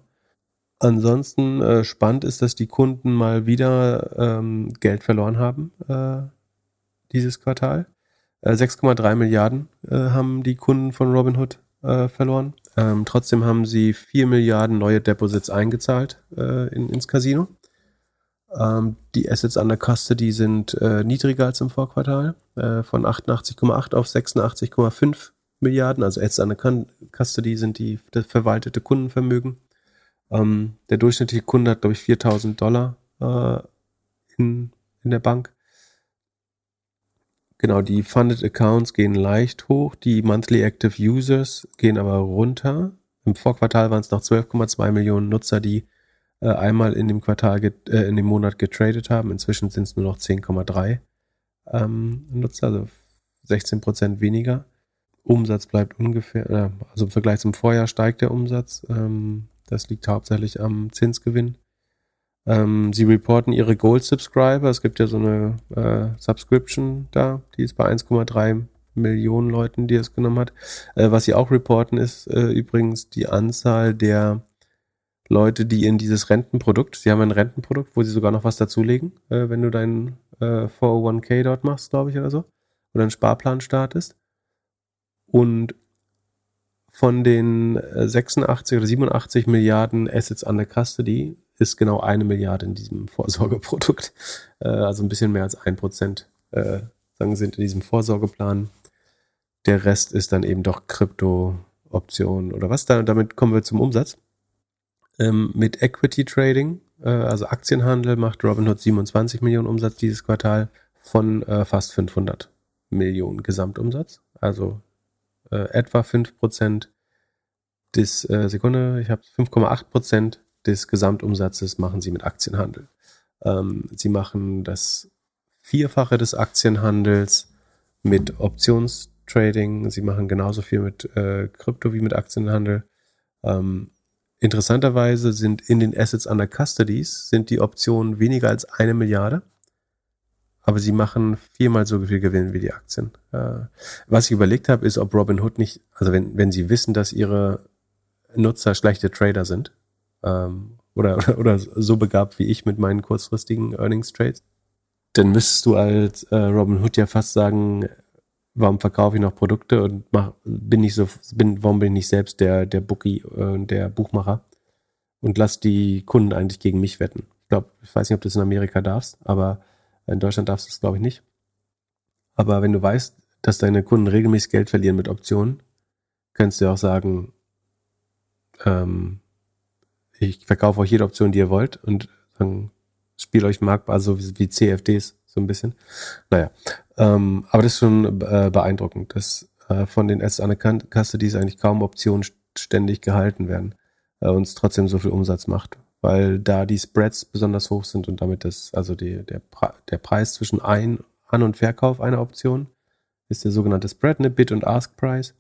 Ansonsten äh, spannend ist, dass die Kunden mal wieder ähm, Geld verloren haben äh, dieses Quartal. 6,3 äh, Milliarden äh, haben die Kunden von Robinhood äh, verloren. Ähm, trotzdem haben sie 4 Milliarden neue Deposits eingezahlt äh, in, ins Casino. Ähm, die Assets under Custody sind äh, niedriger als im Vorquartal, äh, von 88,8 auf 86,5 Milliarden. Also Assets under Custody sind die das verwaltete Kundenvermögen. Ähm, der durchschnittliche Kunde hat, glaube ich, 4000 Dollar in, in der Bank. Genau, die Funded Accounts gehen leicht hoch, die Monthly Active Users gehen aber runter. Im Vorquartal waren es noch 12,2 Millionen Nutzer, die äh, einmal in dem Quartal, äh, in dem Monat getradet haben. Inzwischen sind es nur noch 10,3 ähm, Nutzer, also 16 Prozent weniger. Umsatz bleibt ungefähr, äh, also im Vergleich zum Vorjahr steigt der Umsatz. Ähm, das liegt hauptsächlich am Zinsgewinn. Ähm, sie reporten ihre Gold-Subscriber. Es gibt ja so eine äh, Subscription da, die ist bei 1,3 Millionen Leuten, die es genommen hat. Äh, was sie auch reporten, ist äh, übrigens die Anzahl der Leute, die in dieses Rentenprodukt, sie haben ein Rentenprodukt, wo sie sogar noch was dazulegen, äh, wenn du deinen äh, 401k dort machst, glaube ich, oder so, oder einen Sparplan startest. Und von den 86 äh, oder 87 Milliarden Assets under Custody ist genau eine Milliarde in diesem Vorsorgeprodukt. Äh, also ein bisschen mehr als ein Prozent äh, sagen sind in diesem Vorsorgeplan. Der Rest ist dann eben doch Krypto-Optionen oder was. Da, damit kommen wir zum Umsatz. Ähm, mit Equity Trading, äh, also Aktienhandel, macht Robinhood 27 Millionen Umsatz dieses Quartal von äh, fast 500 Millionen Gesamtumsatz. Also äh, etwa 5 Prozent des, äh, Sekunde, ich habe 5,8 Prozent des Gesamtumsatzes machen sie mit Aktienhandel. Ähm, sie machen das Vierfache des Aktienhandels mit Optionstrading. Sie machen genauso viel mit äh, Krypto wie mit Aktienhandel. Ähm, interessanterweise sind in den Assets under Custodies sind die Optionen weniger als eine Milliarde. Aber sie machen viermal so viel Gewinn wie die Aktien. Äh, was ich überlegt habe, ist, ob Robinhood nicht, also wenn, wenn sie wissen, dass ihre Nutzer schlechte Trader sind, ähm, oder, oder, so begabt wie ich mit meinen kurzfristigen Earnings Trades, dann müsstest du als äh, Robin Hood ja fast sagen, warum verkaufe ich noch Produkte und mach, bin ich so, bin, warum bin ich nicht selbst der, der Bookie, äh, der Buchmacher und lass die Kunden eigentlich gegen mich wetten. Ich glaube, ich weiß nicht, ob du das in Amerika darfst, aber in Deutschland darfst du es, glaube ich, nicht. Aber wenn du weißt, dass deine Kunden regelmäßig Geld verlieren mit Optionen, kannst du auch sagen, ähm, ich verkaufe euch jede Option, die ihr wollt und dann spiele euch marktbar, so wie, wie, CFDs so ein bisschen. Naja, ähm, aber das ist schon äh, beeindruckend, dass äh, von den Assets an der Custodies eigentlich kaum Optionen ständig gehalten werden äh, und es trotzdem so viel Umsatz macht, weil da die Spreads besonders hoch sind und damit das, also die, der, der Preis zwischen Ein-, An- und Verkauf einer Option ist der sogenannte Spread, ne Bid und Ask Price.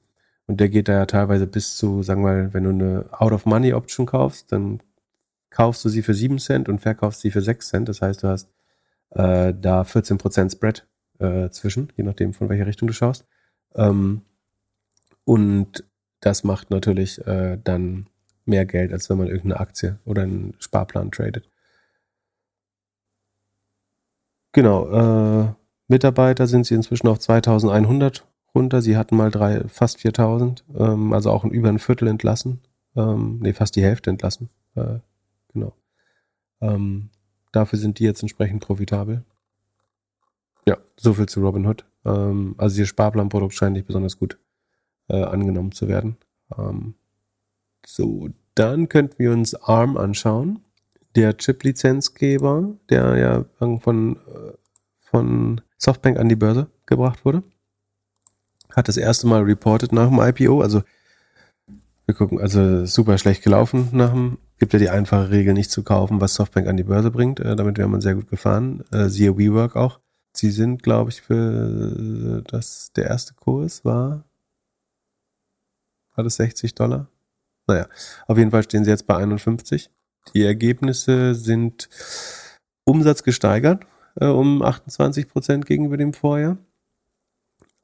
Und der geht da ja teilweise bis zu, sagen wir mal, wenn du eine Out-of-Money-Option kaufst, dann kaufst du sie für 7 Cent und verkaufst sie für 6 Cent. Das heißt, du hast äh, da 14% Spread äh, zwischen, je nachdem, von welcher Richtung du schaust. Ähm, und das macht natürlich äh, dann mehr Geld, als wenn man irgendeine Aktie oder einen Sparplan tradet. Genau, äh, Mitarbeiter sind sie inzwischen auf 2100 runter. Sie hatten mal drei, fast 4000, ähm, also auch über ein Viertel entlassen. Ähm, nee, fast die Hälfte entlassen. Äh, genau. Ähm, dafür sind die jetzt entsprechend profitabel. Ja, so viel zu Robinhood. Ähm, also ihr Sparplanprodukt scheint nicht besonders gut äh, angenommen zu werden. Ähm, so, dann könnten wir uns ARM anschauen. Der Chip-Lizenzgeber, der ja von, äh, von Softbank an die Börse gebracht wurde hat das erste Mal reported nach dem IPO. Also wir gucken, also super schlecht gelaufen nach dem, gibt ja die einfache Regel nicht zu kaufen, was Softbank an die Börse bringt. Äh, damit wäre man sehr gut gefahren. Äh, siehe WeWork auch. Sie sind, glaube ich, für das, der erste Kurs war, war das 60 Dollar? Naja, auf jeden Fall stehen sie jetzt bei 51. Die Ergebnisse sind Umsatz gesteigert äh, um 28 Prozent gegenüber dem Vorjahr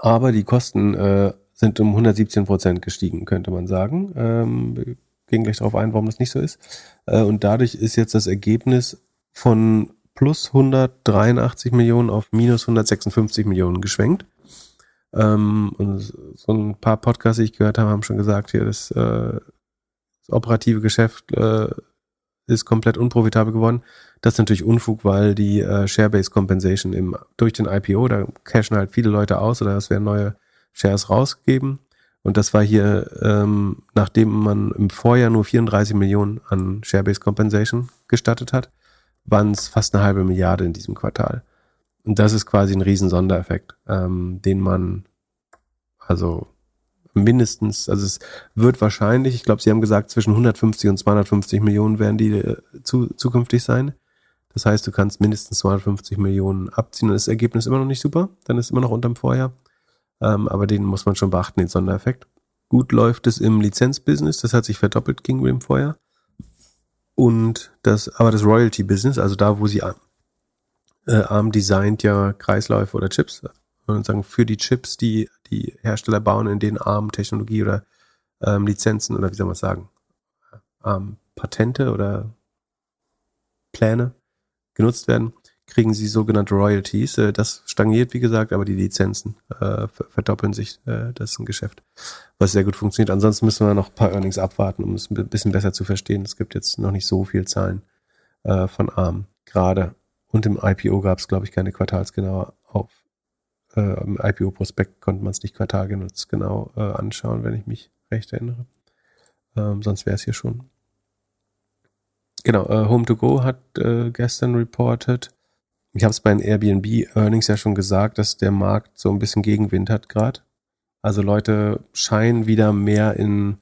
aber die Kosten äh, sind um 117 Prozent gestiegen, könnte man sagen. Ähm, wir gehen gleich darauf ein, warum das nicht so ist. Äh, und dadurch ist jetzt das Ergebnis von plus 183 Millionen auf minus 156 Millionen geschwenkt. Ähm, und so ein paar Podcasts, die ich gehört habe, haben schon gesagt, hier das, äh, das operative Geschäft äh, ist komplett unprofitabel geworden. Das ist natürlich Unfug, weil die äh, Share-Based Compensation im, durch den IPO, da cashen halt viele Leute aus oder es werden neue Shares rausgegeben. Und das war hier, ähm, nachdem man im Vorjahr nur 34 Millionen an Share-Based Compensation gestattet hat, waren es fast eine halbe Milliarde in diesem Quartal. Und das ist quasi ein riesen Sondereffekt, ähm, den man also mindestens, also es wird wahrscheinlich, ich glaube, Sie haben gesagt, zwischen 150 und 250 Millionen werden die äh, zu, zukünftig sein. Das heißt, du kannst mindestens 250 Millionen abziehen und das Ergebnis immer noch nicht super, dann ist immer noch unterm Vorjahr. Ähm, aber den muss man schon beachten, den Sondereffekt. Gut läuft es im Lizenzbusiness, das hat sich verdoppelt gegenüber dem Vorjahr. Und das, aber das Royalty-Business, also da, wo sie äh, ARM designt ja Kreisläufe oder Chips, und sagen, für die Chips, die die Hersteller bauen, in denen ARM Technologie oder ähm, Lizenzen oder wie soll man sagen, ARM Patente oder Pläne genutzt werden, kriegen sie sogenannte Royalties. Äh, das stagniert, wie gesagt, aber die Lizenzen äh, verdoppeln sich. Äh, das ist ein Geschäft, was sehr gut funktioniert. Ansonsten müssen wir noch ein paar Earnings abwarten, um es ein bisschen besser zu verstehen. Es gibt jetzt noch nicht so viel Zahlen äh, von ARM gerade. Und im IPO gab es, glaube ich, keine quartalsgenaue auf. Äh, Im IPO-Prospekt konnte man es nicht quartalgenutzt genau äh, anschauen, wenn ich mich recht erinnere. Ähm, sonst wäre es hier schon. Genau, äh, Home2Go hat äh, gestern reported. Ich habe es bei den Airbnb Earnings ja schon gesagt, dass der Markt so ein bisschen Gegenwind hat gerade. Also Leute scheinen wieder mehr in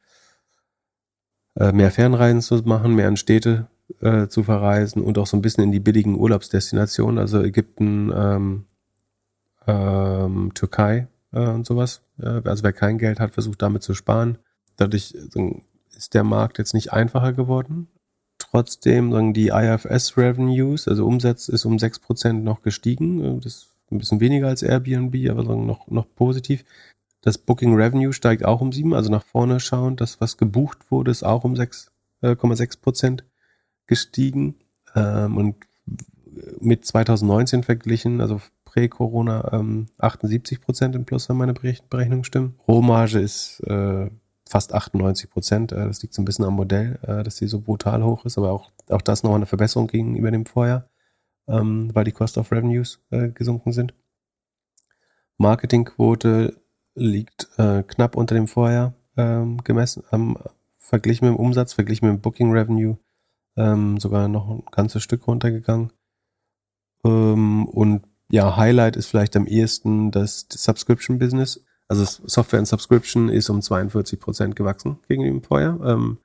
äh, mehr Fernreisen zu machen, mehr in Städte äh, zu verreisen und auch so ein bisschen in die billigen Urlaubsdestinationen, also Ägypten, ähm, ähm, Türkei äh, und sowas. Äh, also wer kein Geld hat, versucht damit zu sparen. Dadurch äh, ist der Markt jetzt nicht einfacher geworden trotzdem sagen die IFS Revenues, also Umsatz ist um 6% noch gestiegen. Das ist ein bisschen weniger als Airbnb, aber sagen noch, noch positiv. Das Booking Revenue steigt auch um 7, also nach vorne schauen. Das, was gebucht wurde, ist auch um 6,6% äh, gestiegen. Ähm, und mit 2019 verglichen, also prä-Corona, ähm, 78% im Plus, wenn meine Berechnungen stimmen. Rohmarge ist äh, fast 98 Prozent. Äh, das liegt so ein bisschen am Modell, äh, dass sie so brutal hoch ist, aber auch, auch das nochmal eine Verbesserung gegenüber dem Vorjahr, ähm, weil die Cost of Revenues äh, gesunken sind. Marketingquote liegt knapp unter dem Vorjahr ähm, gemessen, ähm, verglichen mit dem Umsatz, verglichen mit dem Booking Revenue sogar noch ein ganzes Stück runtergegangen. und ja, Highlight ist vielleicht am ehesten das Subscription Business also Software and Subscription ist um 42 Prozent gewachsen gegenüber dem Vorjahr. Ähm,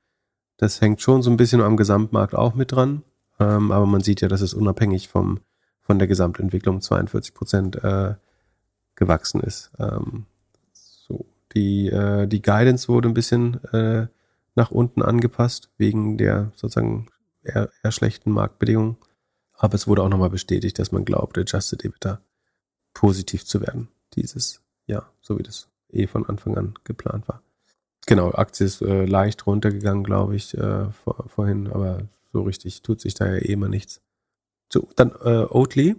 das hängt schon so ein bisschen am Gesamtmarkt auch mit dran. Ähm, aber man sieht ja, dass es unabhängig vom, von der Gesamtentwicklung 42 Prozent äh, gewachsen ist. Ähm, so, die, äh, die Guidance wurde ein bisschen äh, nach unten angepasst, wegen der sozusagen eher, eher schlechten Marktbedingungen. Aber es wurde auch nochmal bestätigt, dass man glaubt, Adjusted EBITDA positiv zu werden dieses Jahr, so wie das eh von Anfang an geplant war. Genau, Aktie ist äh, leicht runtergegangen, glaube ich, äh, vor, vorhin, aber so richtig tut sich da ja eh immer nichts. So, dann äh, Oatly.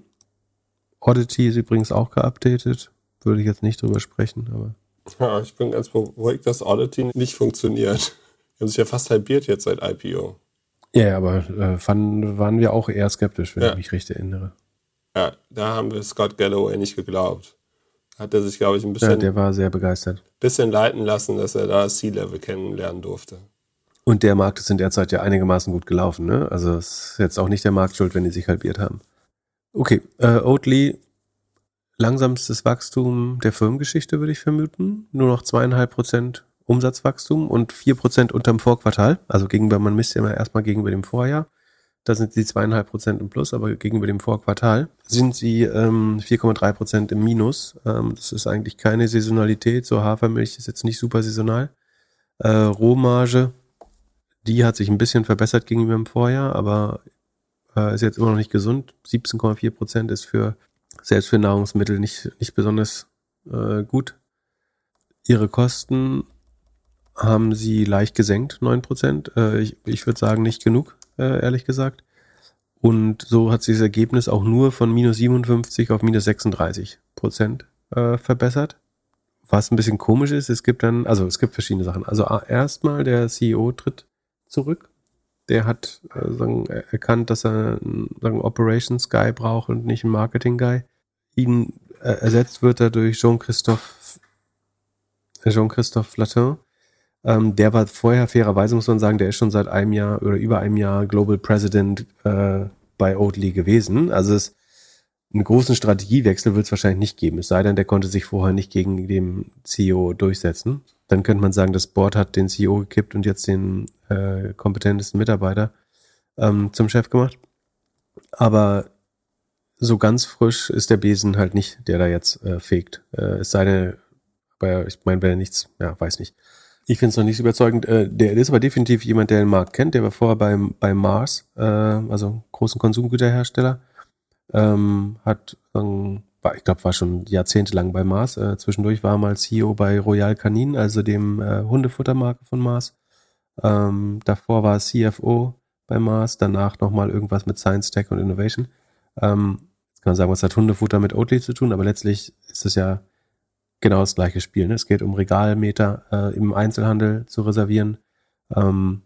Oddity ist übrigens auch geupdatet. Würde ich jetzt nicht drüber sprechen, aber. Ja, ich bin ganz beruhigt, dass Oddity nicht funktioniert. Die haben sich ja fast halbiert jetzt seit IPO. Ja, aber äh, fanden, waren wir auch eher skeptisch, wenn ja. ich mich richtig erinnere. Ja, da haben wir Scott Galloway nicht geglaubt. Hat er sich, glaube ich, ein bisschen. Ja, der war sehr begeistert. Bisschen leiten lassen, dass er da C-Level kennenlernen durfte. Und der Markt ist in der Zeit ja einigermaßen gut gelaufen, ne? Also es ist jetzt auch nicht der Markt schuld, wenn die sich halbiert haben. Okay, äh, Oatly, langsamstes Wachstum der Firmengeschichte, würde ich vermuten. Nur noch zweieinhalb Prozent Umsatzwachstum und vier Prozent unterm Vorquartal. Also gegenüber, man misst ja immer erstmal gegenüber dem Vorjahr. Da sind sie zweieinhalb Prozent im Plus, aber gegenüber dem Vorquartal sind sie ähm, 4,3 Prozent im Minus. Ähm, das ist eigentlich keine Saisonalität. So Hafermilch ist jetzt nicht super saisonal. Äh, Rohmarge, die hat sich ein bisschen verbessert gegenüber dem Vorjahr, aber äh, ist jetzt immer noch nicht gesund. 17,4 Prozent ist für selbst für Nahrungsmittel nicht, nicht besonders äh, gut. Ihre Kosten haben sie leicht gesenkt, 9 Prozent. Äh, ich ich würde sagen, nicht genug äh, ehrlich gesagt. Und so hat sich das Ergebnis auch nur von minus 57 auf minus 36 Prozent äh, verbessert. Was ein bisschen komisch ist, es gibt dann, also es gibt verschiedene Sachen. Also erstmal der CEO tritt zurück. Der hat äh, sagen, erkannt, dass er einen Operations Guy braucht und nicht einen Marketing Guy. Ihn ersetzt wird er durch Jean-Christophe Jean-Christophe Flatin, ähm, der war vorher, fairerweise muss man sagen, der ist schon seit einem Jahr oder über einem Jahr Global President äh, bei Oatly gewesen. Also es einen großen Strategiewechsel wird es wahrscheinlich nicht geben. Es sei denn, der konnte sich vorher nicht gegen den CEO durchsetzen. Dann könnte man sagen, das Board hat den CEO gekippt und jetzt den äh, kompetentesten Mitarbeiter ähm, zum Chef gemacht. Aber so ganz frisch ist der Besen halt nicht, der da jetzt äh, fegt. Äh, es sei denn, aber ich meine, wenn er nichts, ja, weiß nicht. Ich finde es noch nicht so überzeugend. Äh, der ist aber definitiv jemand, der den Markt kennt. Der war vorher beim, bei Mars, äh, also großen Konsumgüterhersteller. Ähm, hat, ähm, war, ich glaube, war schon jahrzehntelang bei Mars. Äh, zwischendurch war er mal CEO bei Royal Canin, also dem äh, Hundefuttermarke von Mars. Ähm, davor war er CFO bei Mars, danach nochmal irgendwas mit Science Tech und Innovation. Ähm, jetzt kann man sagen, was hat Hundefutter mit Oatly zu tun, aber letztlich ist es ja genau das gleiche Spiel. Ne? Es geht um Regalmeter äh, im Einzelhandel zu reservieren, ähm,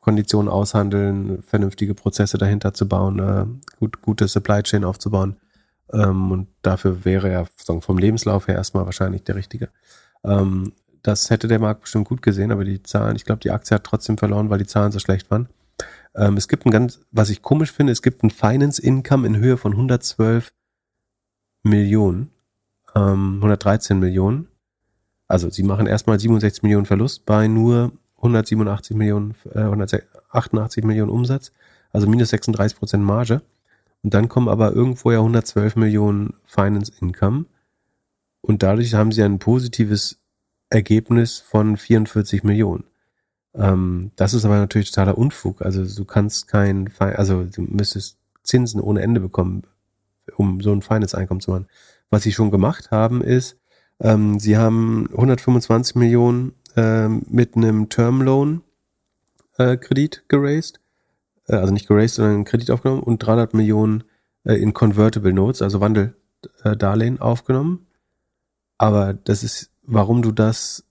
Konditionen aushandeln, vernünftige Prozesse dahinter zu bauen, äh, gut, gute Supply Chain aufzubauen. Ähm, und dafür wäre er sagen, vom Lebenslauf her erstmal wahrscheinlich der richtige. Ähm, das hätte der Markt bestimmt gut gesehen, aber die Zahlen, ich glaube, die Aktie hat trotzdem verloren, weil die Zahlen so schlecht waren. Ähm, es gibt ein ganz, was ich komisch finde, es gibt ein Finance Income in Höhe von 112 Millionen ähm, 113 Millionen. Also sie machen erstmal 67 Millionen Verlust bei nur 187 Millionen, äh, 188 Millionen Umsatz, also minus 36 Prozent Marge. Und dann kommen aber irgendwo ja 112 Millionen Finance Income. Und dadurch haben sie ein positives Ergebnis von 44 Millionen. Ähm, das ist aber natürlich totaler Unfug. Also du kannst kein, also du müsstest Zinsen ohne Ende bekommen, um so ein Finance-Einkommen zu machen. Was sie schon gemacht haben, ist, ähm, sie haben 125 Millionen ähm, mit einem Termloan äh, Kredit geraced, äh, also nicht geraced, sondern einen Kredit aufgenommen und 300 Millionen äh, in Convertible Notes, also Wandeldarlehen aufgenommen. Aber das ist, warum du das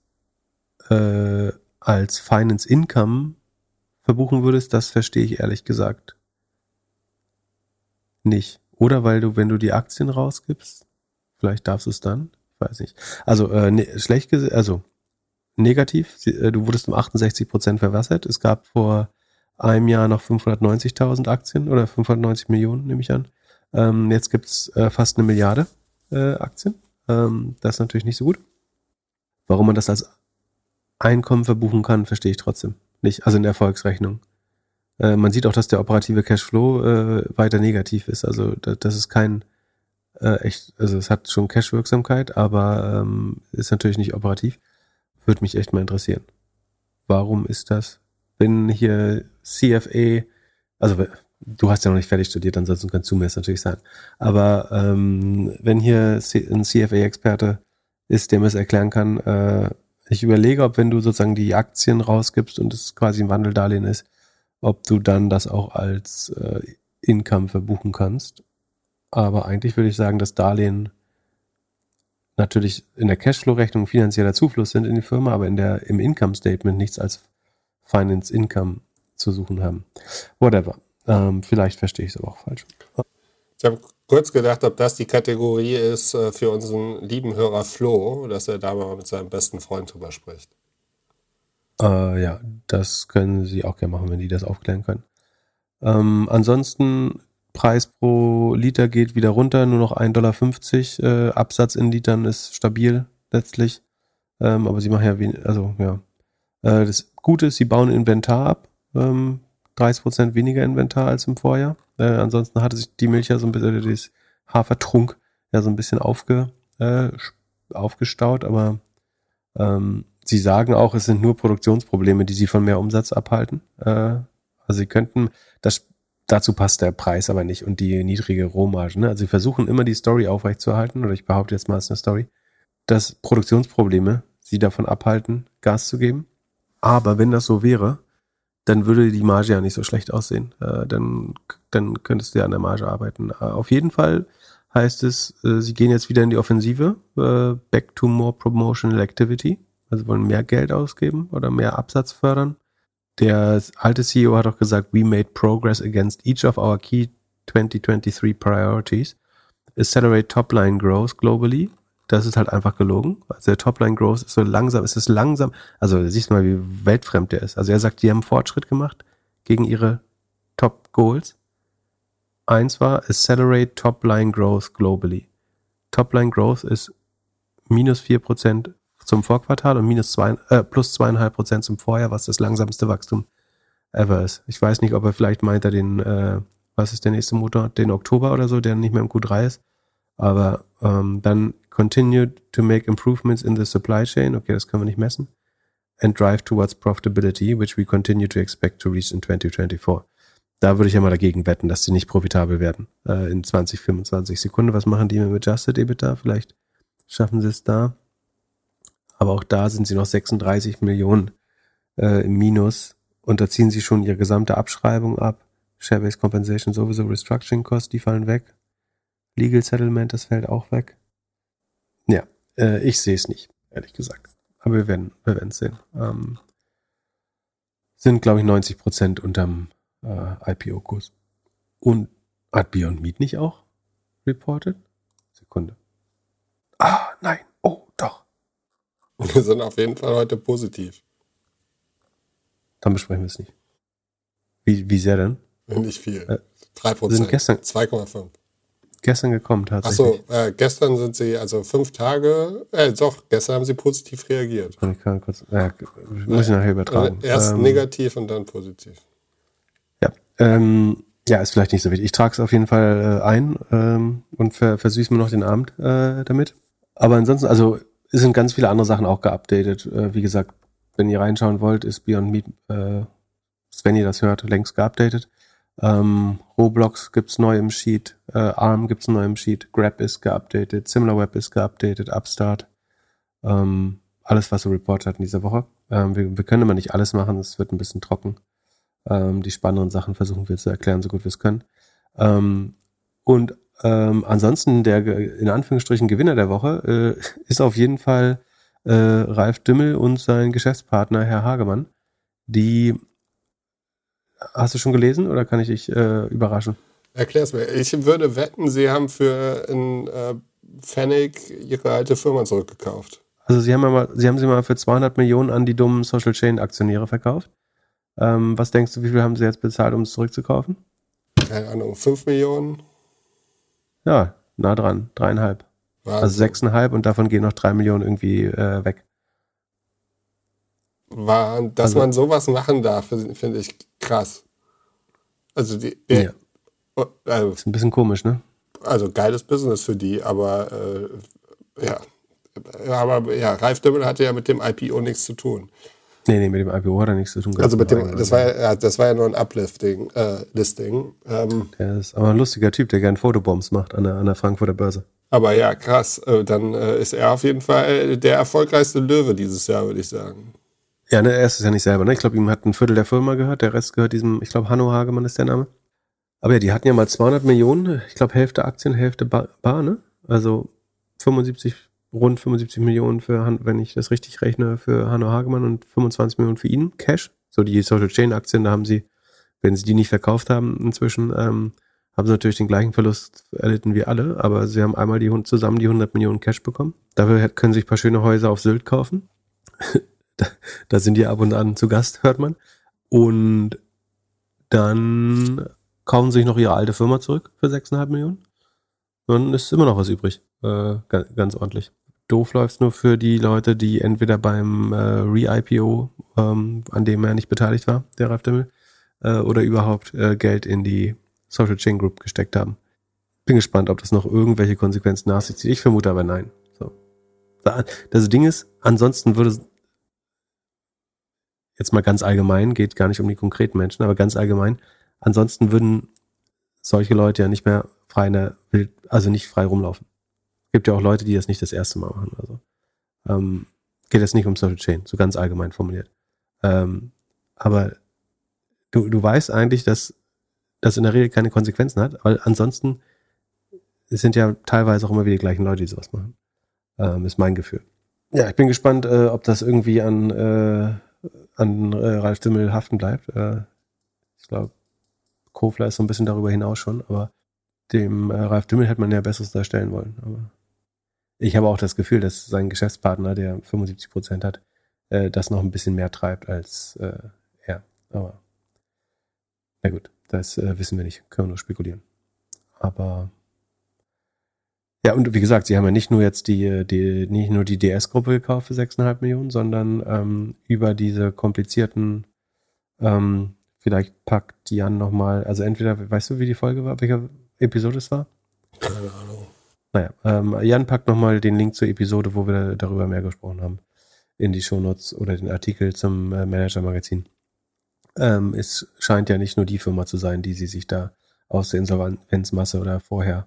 äh, als Finance Income verbuchen würdest, das verstehe ich ehrlich gesagt nicht. Oder weil du, wenn du die Aktien rausgibst, Vielleicht darfst du es dann. Weiß nicht. Also äh, ne, schlecht also negativ. Äh, du wurdest um 68 Prozent verwassert. Es gab vor einem Jahr noch 590.000 Aktien oder 590 Millionen, nehme ich an. Ähm, jetzt gibt's äh, fast eine Milliarde äh, Aktien. Ähm, das ist natürlich nicht so gut. Warum man das als Einkommen verbuchen kann, verstehe ich trotzdem nicht. Also in der Erfolgsrechnung. Äh, man sieht auch, dass der operative Cashflow äh, weiter negativ ist. Also da, das ist kein äh, echt, also es hat schon Cash-Wirksamkeit, aber ähm, ist natürlich nicht operativ. Würde mich echt mal interessieren. Warum ist das? Wenn hier CFA, also du hast ja noch nicht fertig studiert, ansonsten kannst du mir das natürlich sagen. Aber ähm, wenn hier ein CFA-Experte ist, der mir es erklären kann, äh, ich überlege, ob wenn du sozusagen die Aktien rausgibst und es quasi ein Wandeldarlehen ist, ob du dann das auch als äh, Income verbuchen kannst. Aber eigentlich würde ich sagen, dass Darlehen natürlich in der Cashflow-Rechnung finanzieller Zufluss sind in die Firma, aber in der, im Income-Statement nichts als Finance Income zu suchen haben. Whatever. Ähm, vielleicht verstehe ich es aber auch falsch. Ich habe kurz gedacht, ob das die Kategorie ist äh, für unseren lieben Hörer Flo, dass er da mal mit seinem besten Freund drüber spricht. Äh, ja, das können Sie auch gerne machen, wenn die das aufklären können. Ähm, ansonsten Preis pro Liter geht wieder runter, nur noch 1,50 Dollar. Äh, Absatz in Litern ist stabil letztlich. Ähm, aber sie machen ja wenig, also ja. Äh, das Gute ist, sie bauen Inventar ab. Ähm, 30% weniger Inventar als im Vorjahr. Äh, ansonsten hatte sich die Milch ja so ein bisschen, das Hafertrunk ja so ein bisschen aufge, äh, aufgestaut, aber ähm, sie sagen auch, es sind nur Produktionsprobleme, die sie von mehr Umsatz abhalten. Äh, also sie könnten, das dazu passt der Preis aber nicht und die niedrige Rohmarge. Ne? Also sie versuchen immer die Story aufrechtzuerhalten, oder ich behaupte jetzt mal, es ist eine Story, dass Produktionsprobleme sie davon abhalten, Gas zu geben. Aber wenn das so wäre, dann würde die Marge ja nicht so schlecht aussehen. Äh, dann, dann könntest du ja an der Marge arbeiten. Äh, auf jeden Fall heißt es, äh, sie gehen jetzt wieder in die Offensive, äh, back to more promotional activity, also wollen mehr Geld ausgeben oder mehr Absatz fördern. Der alte CEO hat auch gesagt, we made progress against each of our key 2023 priorities. Accelerate top-line growth globally. Das ist halt einfach gelogen. Also der Top-line growth ist so langsam, ist es langsam. Also du siehst mal, wie weltfremd der ist. Also er sagt, die haben Fortschritt gemacht gegen ihre Top-Goals. Eins war Accelerate Top-Line Growth globally. Top-Line Growth ist minus vier Prozent zum Vorquartal und minus zwei, äh, plus zweieinhalb Prozent zum Vorjahr, was das langsamste Wachstum ever ist. Ich weiß nicht, ob er vielleicht meint er den, äh, was ist der nächste Motor, den Oktober oder so, der nicht mehr im Q3 ist. Aber ähm, dann continue to make improvements in the supply chain. Okay, das können wir nicht messen. And drive towards profitability, which we continue to expect to reach in 2024. Da würde ich ja mal dagegen wetten, dass sie nicht profitabel werden äh, in 20, 25 Sekunden. Was machen die mit Adjusted EBITDA? Vielleicht schaffen sie es da. Aber auch da sind sie noch 36 Millionen äh, im Minus und da ziehen sie schon ihre gesamte Abschreibung ab. Share-Based Compensation sowieso, Restructuring Costs, die fallen weg. Legal Settlement, das fällt auch weg. Ja, äh, ich sehe es nicht, ehrlich gesagt. Aber wir werden wir es sehen. Ähm, sind, glaube ich, 90 Prozent unterm äh, IPO-Kurs. Und hat Beyond Meat nicht auch reported? Sekunde. Ah, nein. Wir sind auf jeden Fall heute positiv. Dann besprechen wir es nicht. Wie, wie sehr denn? Nicht viel. Äh, 3%. Sind gestern 2,5. Gestern gekommen tatsächlich. Achso, äh, gestern sind sie, also fünf Tage, äh, doch, gestern haben sie positiv reagiert. Ich kann kurz, äh, muss ich nachher übertragen. Erst ähm, negativ und dann positiv. Ja, ähm, ja, ist vielleicht nicht so wichtig. Ich trage es auf jeden Fall äh, ein ähm, und ver versüße mir noch den Abend äh, damit. Aber ansonsten, also es sind ganz viele andere Sachen auch geupdatet. Äh, wie gesagt, wenn ihr reinschauen wollt, ist Beyond Meat, äh, wenn ihr das hört, längst geupdatet. Ähm, Roblox gibt's neu im Sheet, äh, ARM gibt's neu im Sheet, Grab ist geupdatet, SimilarWeb ist geupdatet, Upstart. Ähm, alles, was so reportet hat in dieser Woche. Ähm, wir, wir können immer nicht alles machen, es wird ein bisschen trocken. Ähm, die spannenden Sachen versuchen wir zu erklären, so gut wir es können. Ähm, und ähm, ansonsten der in Anführungsstrichen Gewinner der Woche äh, ist auf jeden Fall äh, Ralf Dümmel und sein Geschäftspartner Herr Hagemann, die hast du schon gelesen oder kann ich dich äh, überraschen? Erklär's mir. Ich würde wetten, Sie haben für ein äh, Pfennig Ihre alte Firma zurückgekauft. Also Sie haben, mal, Sie haben sie mal für 200 Millionen an die dummen Social Chain Aktionäre verkauft. Ähm, was denkst du, wie viel haben Sie jetzt bezahlt, um es zurückzukaufen? Keine Ahnung, 5 Millionen? Ja, nah dran, dreieinhalb. Wahnsinn. Also sechseinhalb und davon gehen noch drei Millionen irgendwie äh, weg. War, dass also, man sowas machen darf, finde ich krass. Also die, der, ja. Oh, also, ist ein bisschen komisch, ne? also geiles Business für die, aber äh, ja. Aber ja, Ralf Dümmel hatte ja mit dem IPO nichts zu tun. Nee, nee, mit dem IPO hat er nichts zu tun. Also mit dem, das war ja, das war ja nur ein Uplifting, äh, Listing. Ähm, der ist aber ein lustiger Typ, der gerne Fotobombs macht an der, an der Frankfurter Börse. Aber ja, krass. Äh, dann äh, ist er auf jeden Fall der erfolgreichste Löwe dieses Jahr, würde ich sagen. Ja, ne, er ist es ja nicht selber. Ne? Ich glaube, ihm hat ein Viertel der Firma gehört, der Rest gehört diesem, ich glaube, Hanno Hagemann ist der Name. Aber ja, die hatten ja mal 200 Millionen, ich glaube, Hälfte Aktien, Hälfte Bar, Bar ne? Also 75, rund 75 Millionen für, wenn ich das richtig rechne, für Hanno Hagemann und 25 Millionen für ihn, Cash. So die Social Chain Aktien, da haben sie, wenn sie die nicht verkauft haben inzwischen, ähm, haben sie natürlich den gleichen Verlust erlitten wie alle, aber sie haben einmal die, zusammen die 100 Millionen Cash bekommen. Dafür können sie sich ein paar schöne Häuser auf Sylt kaufen. da, da sind die ab und an zu Gast, hört man. Und dann kaufen sie sich noch ihre alte Firma zurück für 6,5 Millionen. Dann ist immer noch was übrig. Äh, ganz, ganz ordentlich. Doof läuft's nur für die Leute, die entweder beim äh, Re-IPO, ähm, an dem er nicht beteiligt war, der Ralf Dimmel, äh, oder überhaupt äh, Geld in die Social Chain Group gesteckt haben. Bin gespannt, ob das noch irgendwelche Konsequenzen nach sich zieht. Ich vermute aber nein. So. Das Ding ist, ansonsten würde jetzt mal ganz allgemein, geht gar nicht um die konkreten Menschen, aber ganz allgemein, ansonsten würden solche Leute ja nicht mehr frei Welt, also nicht frei rumlaufen. Gibt ja auch Leute, die das nicht das erste Mal machen. Also ähm, geht jetzt nicht um Social Chain, so ganz allgemein formuliert. Ähm, aber du, du weißt eigentlich, dass das in der Regel keine Konsequenzen hat, weil ansonsten sind ja teilweise auch immer wieder die gleichen Leute, die sowas machen. Ähm, ist mein Gefühl. Ja, ich bin gespannt, äh, ob das irgendwie an, äh, an äh, Ralf Dimmel haften bleibt. Äh, ich glaube, Kofler ist so ein bisschen darüber hinaus schon, aber dem äh, Ralf Dimmel hätte man ja Besseres darstellen wollen. Aber ich habe auch das Gefühl, dass sein Geschäftspartner, der 75 Prozent hat, äh, das noch ein bisschen mehr treibt als äh, er. Aber na gut. Das äh, wissen wir nicht, können wir nur spekulieren. Aber ja, und wie gesagt, sie haben ja nicht nur jetzt die, die nicht nur die DS-Gruppe gekauft für 6,5 Millionen, sondern ähm, über diese komplizierten, ähm, vielleicht packt Jan nochmal, also entweder, weißt du, wie die Folge war, welche Episode es war? Keine Ahnung. Naja, ähm, Jan packt nochmal den Link zur Episode, wo wir darüber mehr gesprochen haben, in die Shownotes oder den Artikel zum äh, Manager-Magazin. Ähm, es scheint ja nicht nur die Firma zu sein, die sie sich da aus der Insolvenzmasse oder vorher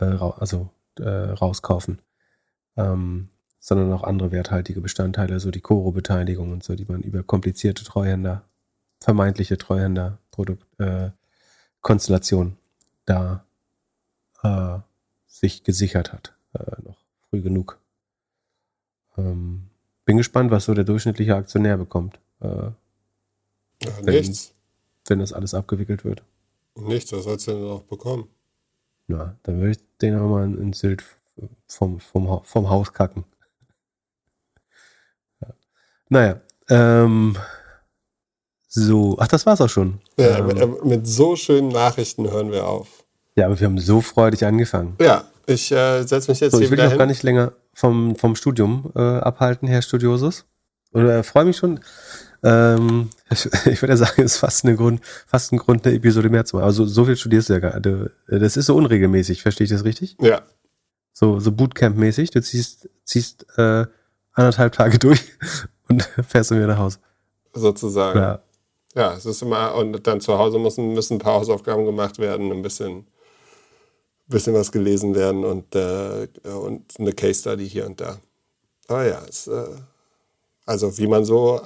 äh, also äh, rauskaufen, ähm, sondern auch andere werthaltige Bestandteile, so die Koro-Beteiligung und so, die man über komplizierte Treuhänder, vermeintliche Treuhänder, Produkt, äh, Konstellation da äh, sich gesichert hat, äh, noch früh genug. Ähm, bin gespannt, was so der durchschnittliche Aktionär bekommt. Äh, ja, wenn, nichts. Wenn das alles abgewickelt wird. Nichts, was sollst du denn noch bekommen? Na, dann würde ich den auch mal ins Sylt vom, vom, vom Haus kacken. Ja. Naja, ähm, so, ach, das war's auch schon. Ja, ähm, mit so schönen Nachrichten hören wir auf. Ja, aber wir haben so freudig angefangen. Ja, ich äh, setze mich jetzt so, hier ich will wieder hin. gar nicht länger vom, vom Studium äh, abhalten, Herr Studiosus. Oder äh, freue mich schon. Ähm, ich, ich würde sagen, es ist fast, eine Grund, fast ein Grund, eine Episode mehr zu machen. Also so viel studierst du ja gerade. Das ist so unregelmäßig, verstehe ich das richtig? Ja. So, so Bootcamp-mäßig. Du ziehst, ziehst äh, anderthalb Tage durch und fährst dann wieder nach Hause. Sozusagen. Ja. Ja, es ist immer, und dann zu Hause müssen, müssen ein paar Hausaufgaben gemacht werden, ein bisschen, bisschen was gelesen werden und, äh, und eine Case Study hier und da. Aber ja, es, äh, also wie man so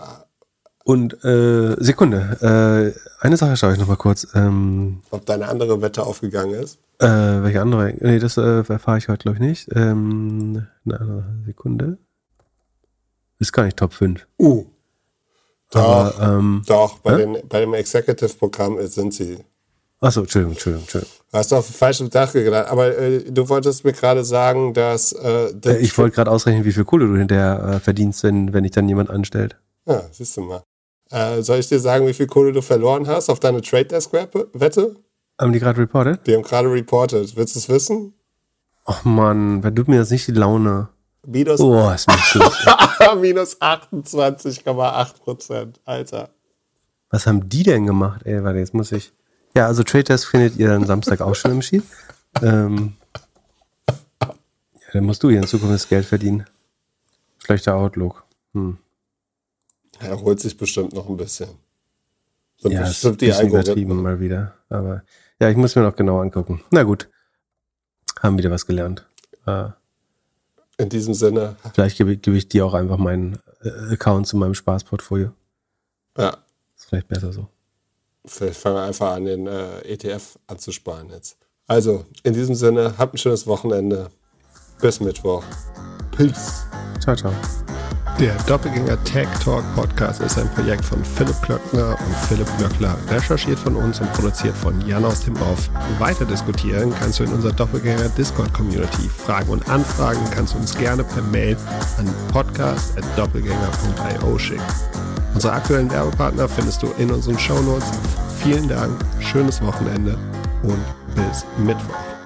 und äh, Sekunde, äh, eine Sache schaue ich noch mal kurz. Ähm, Ob deine andere Wette aufgegangen ist? Äh, welche andere? Nee, das äh, erfahre ich heute, glaube ich, nicht. Ähm, eine andere Sekunde. Ist gar nicht Top 5. Uh. Doch, Aber, ähm, doch bei, hä? den, bei dem Executive-Programm sind sie. Achso, Entschuldigung, Entschuldigung, Entschuldigung. Hast du auf den falschen Tag gedacht. Aber äh, du wolltest mir gerade sagen, dass... Äh, Äh, ich wollte gerade ausrechnen, wie viel Kohle du hinterher äh, verdienst, wenn, wenn dich dann jemand anstellt. Ja, siehst du mal. Äh, soll ich dir sagen, wie viel Kohle du verloren hast auf deine Trade Desk-Wette? Haben die gerade reported? Die haben gerade reported. Willst du es wissen? Ach man, wer tut mir das nicht die Laune? Minus, Oh, ist mir minus 28,8 Prozent. Alter. Was haben die denn gemacht? Ey, warte, jetzt muss ich. Ja, also Trade Desk findet ihr dann Samstag auch schon im Sheet. Ähm, ja, dann musst du hier in Zukunft das Geld verdienen. Schlechter Outlook. Hm. Er holt sich bestimmt noch ein bisschen. Sind ja, bestimmt ist die bisschen übertrieben mal wieder. Aber ja, ich muss mir noch genau angucken. Na gut. Haben wieder was gelernt. Äh, in diesem Sinne. Vielleicht gebe, gebe ich dir auch einfach meinen äh, Account zu meinem Spaßportfolio. Ja. Ist vielleicht besser so. Vielleicht fangen wir einfach an, den äh, ETF anzusparen jetzt. Also, in diesem Sinne, habt ein schönes Wochenende. Bis Mittwoch. Peace. Ciao, ciao. Der Doppelgänger Tech Talk Podcast ist ein Projekt von Philipp Klöckner und Philipp Glöckler, recherchiert von uns und produziert von Jan aus dem Off. Weiter diskutieren kannst du in unserer Doppelgänger Discord Community. Fragen und Anfragen kannst du uns gerne per Mail an podcast.doppelgänger.io schicken. Unsere aktuellen Werbepartner findest du in unseren Shownotes. Vielen Dank, schönes Wochenende und bis Mittwoch.